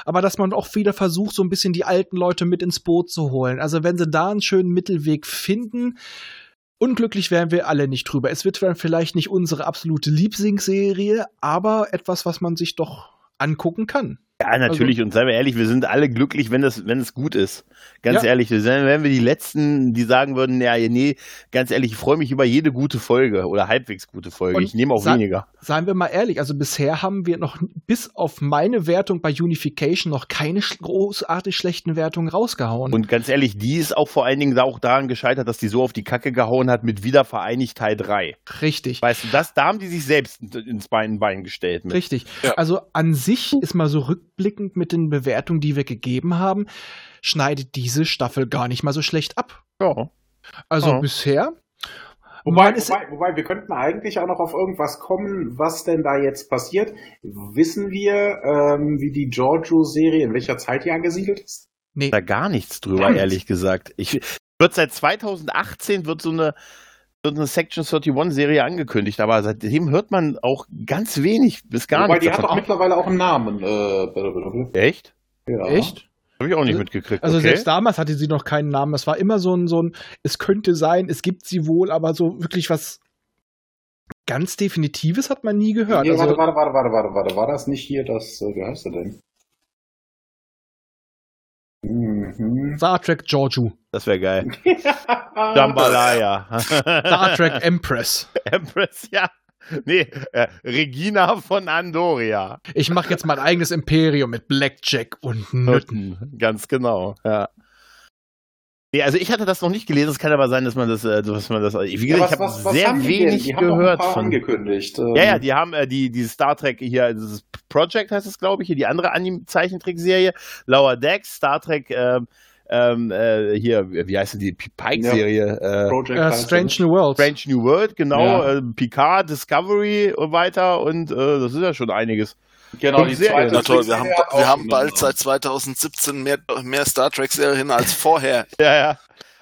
Aber dass man auch wieder versucht, so ein bisschen die alten Leute mit ins Boot zu holen. Also wenn sie da einen schönen Mittelweg finden, Unglücklich wären wir alle nicht drüber. Es wird vielleicht nicht unsere absolute Lieblingsserie, aber etwas, was man sich doch angucken kann.
Ja, natürlich. Also, und seien wir ehrlich, wir sind alle glücklich, wenn es, wenn es gut ist. Ganz ja. ehrlich, wären wir die Letzten, die sagen würden, ja, nee, ganz ehrlich, ich freue mich über jede gute Folge oder halbwegs gute Folge. Und ich nehme auch sa weniger.
Seien wir mal ehrlich, also bisher haben wir noch bis auf meine Wertung bei Unification noch keine großartig schlechten Wertungen rausgehauen.
Und ganz ehrlich, die ist auch vor allen Dingen auch daran gescheitert, dass die so auf die Kacke gehauen hat mit Wiedervereinigt Teil 3.
Richtig.
Weißt du, das, da haben die sich selbst ins Bein, Bein gestellt. Mit.
Richtig. Ja. Also an sich ist mal so rück rückblickend mit den Bewertungen, die wir gegeben haben, schneidet diese Staffel gar nicht mal so schlecht ab.
Ja.
Also ja. bisher.
Wobei, wobei, wobei, wir könnten eigentlich auch noch auf irgendwas kommen, was denn da jetzt passiert. Wissen wir, ähm, wie die Giorgio-Serie, in welcher Zeit die angesiedelt ist?
Nee. Da gar nichts drüber, gar ehrlich gesagt. Ich, wird seit 2018 wird so eine so eine Section 31 Serie angekündigt, aber seitdem hört man auch ganz wenig bis gar
Wobei,
nichts.
die hat doch mittlerweile auch einen Namen. Äh,
Echt?
Ja. Echt?
Habe ich auch nicht also, mitgekriegt.
Also okay. selbst damals hatte sie noch keinen Namen. Es war immer so ein, so ein, es könnte sein, es gibt sie wohl, aber so wirklich was ganz Definitives hat man nie gehört.
Nee, also, warte, warte, warte, warte, warte, warte. War das nicht hier das, äh, wie heißt er denn?
Mhm. Star Trek Georgiou.
Das wäre geil. Jambalaya.
Star Trek Empress.
Empress, ja. Nee, äh, Regina von Andoria.
Ich mache jetzt mein eigenes Imperium mit Blackjack und Nütten.
Ganz genau, ja. Nee, also ich hatte das noch nicht gelesen. Es kann aber sein, dass man das, äh, dass man das. Wie gesagt, ja, was, ich habe sehr wenig die gehört
von. Angekündigt.
Ja, ja, die haben äh, die diese Star Trek hier, dieses Project heißt es, glaube ich, hier die andere Anime-Zeichentrickserie, Lower Decks, Star Trek. Ähm, ähm, äh, hier, wie heißt die Pike-Serie?
Ja. Äh, uh, Strange New World.
Strange New World, genau. Ja. Äh, Picard, Discovery und weiter und äh, das ist ja schon einiges.
Genau, die zweite Na toll, wir haben, wir haben bald seit 2017 mehr, mehr Star Trek-Serien als vorher.
ja, ja.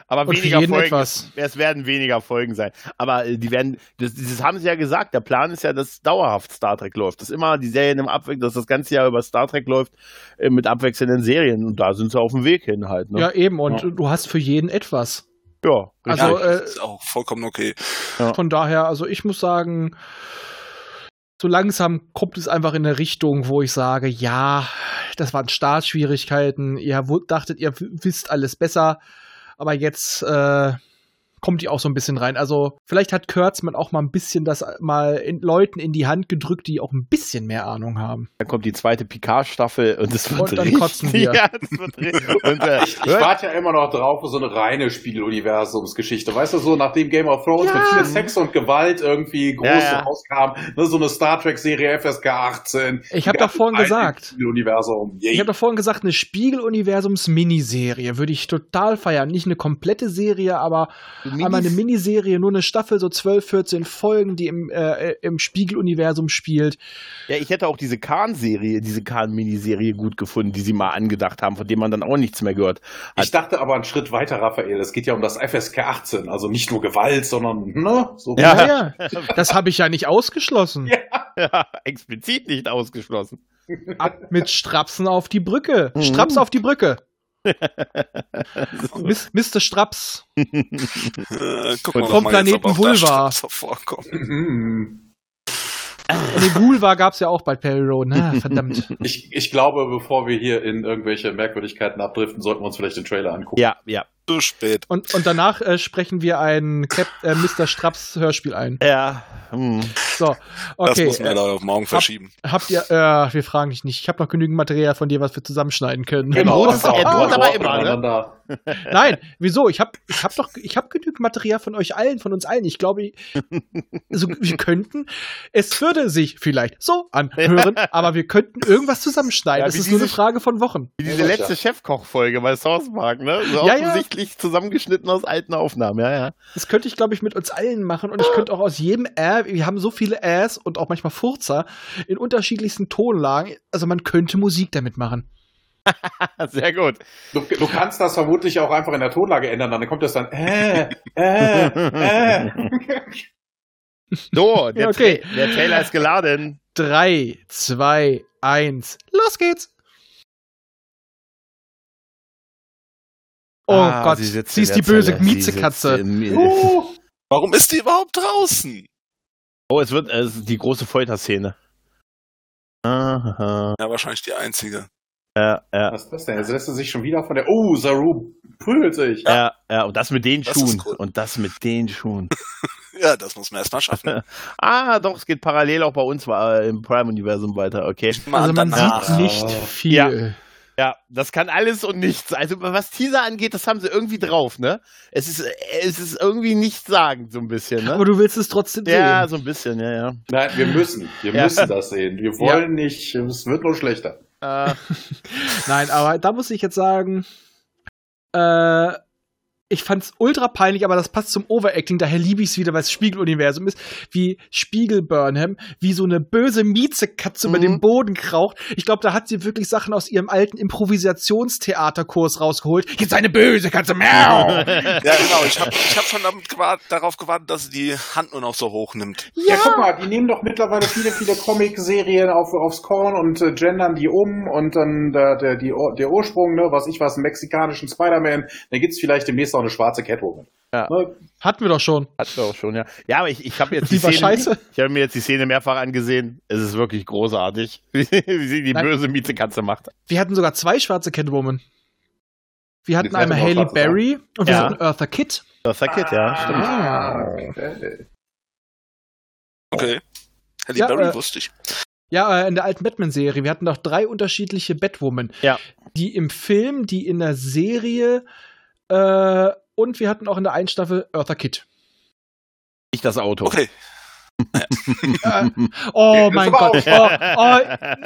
Aber und weniger Folgen. Etwas. Es werden weniger Folgen sein. Aber äh, die werden, das, das, haben sie ja gesagt. Der Plan ist ja, dass dauerhaft Star Trek läuft. Dass immer die Serien im Abwechseln, dass das ganze Jahr über Star Trek läuft äh, mit abwechselnden Serien. Und da sind sie auf dem Weg hin halt. Ne?
Ja, eben. Und ja. du hast für jeden etwas.
Ja,
also ja, äh, ist auch vollkommen okay.
Ja. Von daher, also ich muss sagen, so langsam kommt es einfach in eine Richtung, wo ich sage, ja, das waren Startschwierigkeiten. Ihr dachtet, ihr wisst alles besser, aber jetzt äh, kommt die auch so ein bisschen rein. Also vielleicht hat Kurtzman auch mal ein bisschen das mal in Leuten in die Hand gedrückt, die auch ein bisschen mehr Ahnung haben.
Dann kommt die zweite Picard-Staffel und es wird
Und dann
richtig.
kotzen wir.
Ja, das wird richtig. Und, äh,
Ich warte ja immer noch drauf für so eine reine Spiegeluniversumsgeschichte. Weißt du, so nachdem Game of Thrones
Ja.
mit viel Sex und Gewalt irgendwie groß
Ja, ja.
rauskam, ne, so eine Star Trek-Serie FSK 18.
Ich hab doch vorhin gesagt.
Spiegeluniversum.
Ich habe doch vorhin gesagt, eine Spiegeluniversums-Miniserie würde ich total feiern. Nicht eine komplette Serie, aber einmal eine Miniserie, nur eine Staffel, so 12, 14 Folgen, die im, äh, im Spiegeluniversum spielt.
Ja, ich hätte auch diese Kahn-Serie, diese Kahn-Miniserie gut gefunden, die sie mal angedacht haben, von dem man dann auch nichts mehr gehört.
Ich dachte aber einen Schritt weiter, Raphael. Es geht ja um das FSK 18. Also nicht nur Gewalt, sondern, ne? So
Ja.
Naja, das habe ich ja nicht ausgeschlossen.
Ja, explizit nicht ausgeschlossen.
Ab mit Strapsen auf die Brücke.
Mhm.
Straps auf die Brücke. Mr. Straps.
Äh, gucken
Vom Planeten Vulva. Nee, Vulva gab es ja auch bei Perry Road. Na, verdammt.
Ich, ich glaube, bevor wir hier in irgendwelche Merkwürdigkeiten abdriften, sollten wir uns vielleicht den Trailer angucken.
Ja, ja.
Zu spät.
Und, und danach äh, sprechen wir ein Cap äh, Mr. Straps Hörspiel ein.
Ja. Hm.
So,
Das
okay.
müssen wir
äh,
leider auf morgen verschieben.
habt ihr, äh, wir fragen dich nicht. Ich habe noch genügend Material von dir, was wir zusammenschneiden können.
Genau, das ist-
auch
er aber immer, ne?
Nein, wieso? Ich habe ich hab doch, ich habe genügend Material von euch allen, von uns allen. Ich glaube, so, wir könnten, es würde sich vielleicht so anhören, aber wir könnten irgendwas zusammenschneiden.
Ja,
Es ist nur eine
diese-
Frage von Wochen.
Wie diese letzte. Chefkoch-Folge bei South Park, ne? So
Ja, ja.
Offensichtlich zusammengeschnitten aus alten Aufnahmen, ja, ja.
Das könnte ich, glaube ich, mit uns allen machen und ich könnte auch aus jedem Ä, wir haben so viele Äs und auch manchmal Furzer in unterschiedlichsten Tonlagen. Also man könnte Musik damit machen.
Sehr gut.
Du, du kannst das vermutlich auch einfach in der Tonlage ändern, dann kommt das dann, äh, äh, äh.
So, der,
okay.
Tra der Trailer ist geladen.
Drei, zwei, eins, los geht's! Oh
Ah,
Gott,
sie
sie ist die böse Miezekatze.
Uh,
Warum ist die überhaupt draußen?
Oh, es wird es die große Folterszene. Aha.
Ja, wahrscheinlich die einzige.
Ja, ja.
was ist das denn? Jetzt lässt er sich schon wieder von der, oh, Saru prügelt sich.
Ja, ja, und das mit den
Das
Schuhen.
cool.
Und das mit den Schuhen.
Ja, das muss man erstmal schaffen.
ah, doch, es geht parallel auch bei uns äh, im Prime-Universum weiter, okay.
Also man
danach.
sieht nicht viel.
Ja. Ja, das kann alles und nichts. Also was Teaser angeht, das haben sie irgendwie drauf, ne? Es ist, es ist irgendwie nichtssagend, so ein bisschen, ne?
Aber du willst es trotzdem
ja,
sehen.
so ein bisschen, ja, ja.
Nein, wir müssen, wir
Ja.
müssen das sehen. Wir wollen nicht, es wird nur schlechter.
Äh,
Nein, aber da muss ich jetzt sagen, äh, ich fand's ultra peinlich, aber das passt zum Overacting, daher liebe ich's wieder, weil es Spiegeluniversum ist, wie Spiegel Burnham, wie so eine böse Miezekatze über
Mhm.
den Boden kraucht. Ich glaube, da hat sie wirklich Sachen aus ihrem alten Improvisationstheaterkurs rausgeholt. Jetzt eine böse Katze, miau!
Ja, genau. Ich habe ich hab schon damit gewartet, darauf gewartet, dass sie die Hand nur noch so hoch nimmt.
Ja. guck mal, die nehmen doch mittlerweile viele, viele Comic-Serien auf, aufs Korn und äh, gendern die um und dann der, der, die, der Ursprung, ne, was ich was, einen mexikanischen Spider-Man, dann gibt's vielleicht demnächst auch eine schwarze Catwoman.
Ja.
Ne?
Hatten wir doch schon.
Hatten wir auch schon, ja. Ja, aber ich, ich habe jetzt die
Die war
Szene,
scheiße.
ich habe mir jetzt die Szene mehrfach angesehen. Es ist wirklich großartig, wie sie die
Nein.
böse Miezekatze macht.
Wir hatten sogar zwei schwarze Catwoman. Wir hatten einmal Haley Berry und wir
Ja.
hatten Eartha Kitt.
Sagt Kid, ja, stimmt.
Ah, okay.
Okay. Halle
Ja,
Berry
äh,
wusste ich.
Ja, äh, in der alten Batman-Serie. Wir hatten doch drei unterschiedliche Batwoman.
Ja.
Die im Film, die in der Serie äh, und wir hatten auch in der einen Staffel Eartha Kitt.
Nicht das Auto.
Okay.
Äh, oh mein Gott. Oh, oh,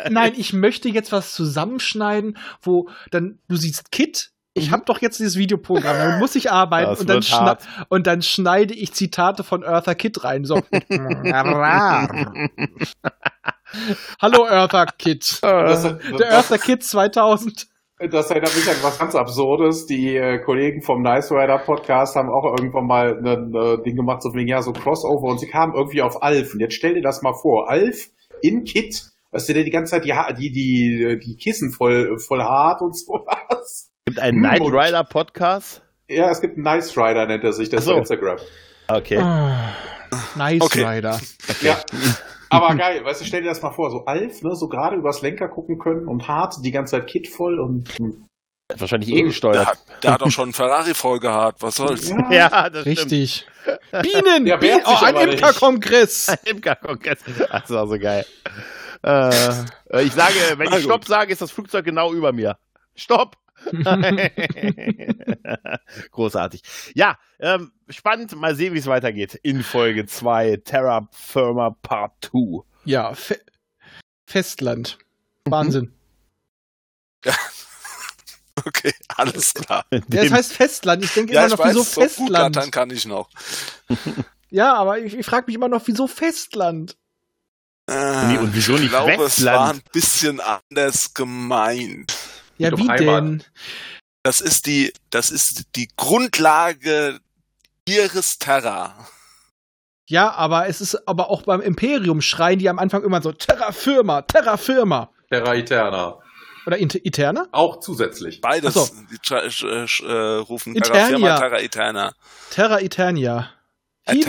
nein, ich möchte jetzt was zusammenschneiden, wo dann du siehst Kit. Ich habe doch jetzt dieses Videoprogramm, damit muss ich arbeiten und dann, und dann schneide ich Zitate von Eartha Kitt rein. So. Hallo Eartha Kitt.
Das,
Der Eartha Kitt 2000.
das erinnert mich an was ganz Absurdes. Die äh, Kollegen vom Nice Rider Podcast haben auch irgendwann mal ein äh, Ding gemacht, so wegen, ja, so Crossover und sie kamen irgendwie auf Alf. Und jetzt stell dir das mal vor. Alf in Kit. Weißt du, der die ganze Zeit die, die, die, die Kissen voll, voll hart und sowas.
gibt einen Knight
und-
Rider Podcast.
Ja, es gibt einen Nice Rider, nennt er sich, das
Ach so.
auf Instagram.
Okay.
Ah, nice
Okay.
Rider.
Ja. Aber geil, weißt du, stell dir das mal vor, so Alf, ne, so gerade übers Lenker gucken können und hart, die ganze Zeit Kit voll und hm.
Hat wahrscheinlich eh gesteuert.
Der hat, der hat doch schon einen Ferrari voll gehabt. Was soll's?
Ja, das stimmt.
Richtig. Bienen!
Der
Bienen oh, ein
aber nicht.
Imkerkongress!
Imkerkongress. Das war so geil. Äh, ich sage, wenn ich. Stopp sage, ist das Flugzeug genau über mir. Stopp! Großartig. Ja, ähm, spannend. Mal sehen, wie es weitergeht in Folge 2 Terra Firma Part 2.
Ja, Fe Festland. Wahnsinn.
Okay, alles klar.
Ja, das heißt Festland. Ich denke
Ja,
immer noch, wieso
weiß, so
Festland?
dann kann ich noch.
Ja, aber ich, ich frage mich immer noch, wieso Festland?
Äh,
und wieso nicht
ich glaube, es war ein bisschen anders gemeint.
Ja, wie
Heimat.
denn?
Das ist die, das ist die Grundlage ihres Terra.
Ja, aber es ist aber auch beim Imperium schreien die am Anfang immer so Terra Firma, Terra Firma.
Terra Eterna.
Oder Inter Eterna?
Auch zusätzlich.
Beides
so.
die äh, sch- äh, rufen
Eternia.
Terra Firma, Terra Eterna.
Terra Eternia. Wie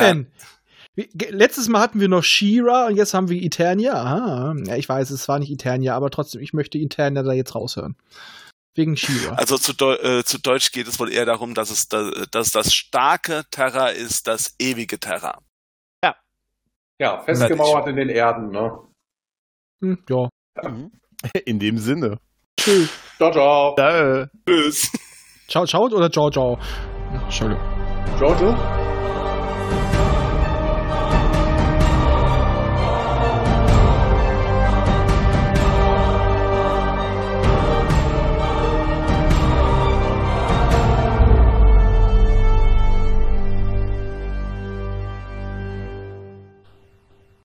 Letztes Mal hatten wir noch Shira und jetzt haben wir Eternia. Aha. Ja, ich weiß, es war nicht Eternia, aber trotzdem, ich möchte Eternia da jetzt raushören. Wegen Shira.
Also zu, Deu äh, zu Deutsch geht es wohl eher darum, dass es da, dass das starke Terra ist, das ewige Terra.
Ja, festgemauert in den Erden, ne?
Hm, ja.
In dem Sinne.
Tschüss.
Ciao, ciao.
Äh,
Tschüss.
Ciao, ciao oder ciao, ciao? Entschuldigung.
Giorgio?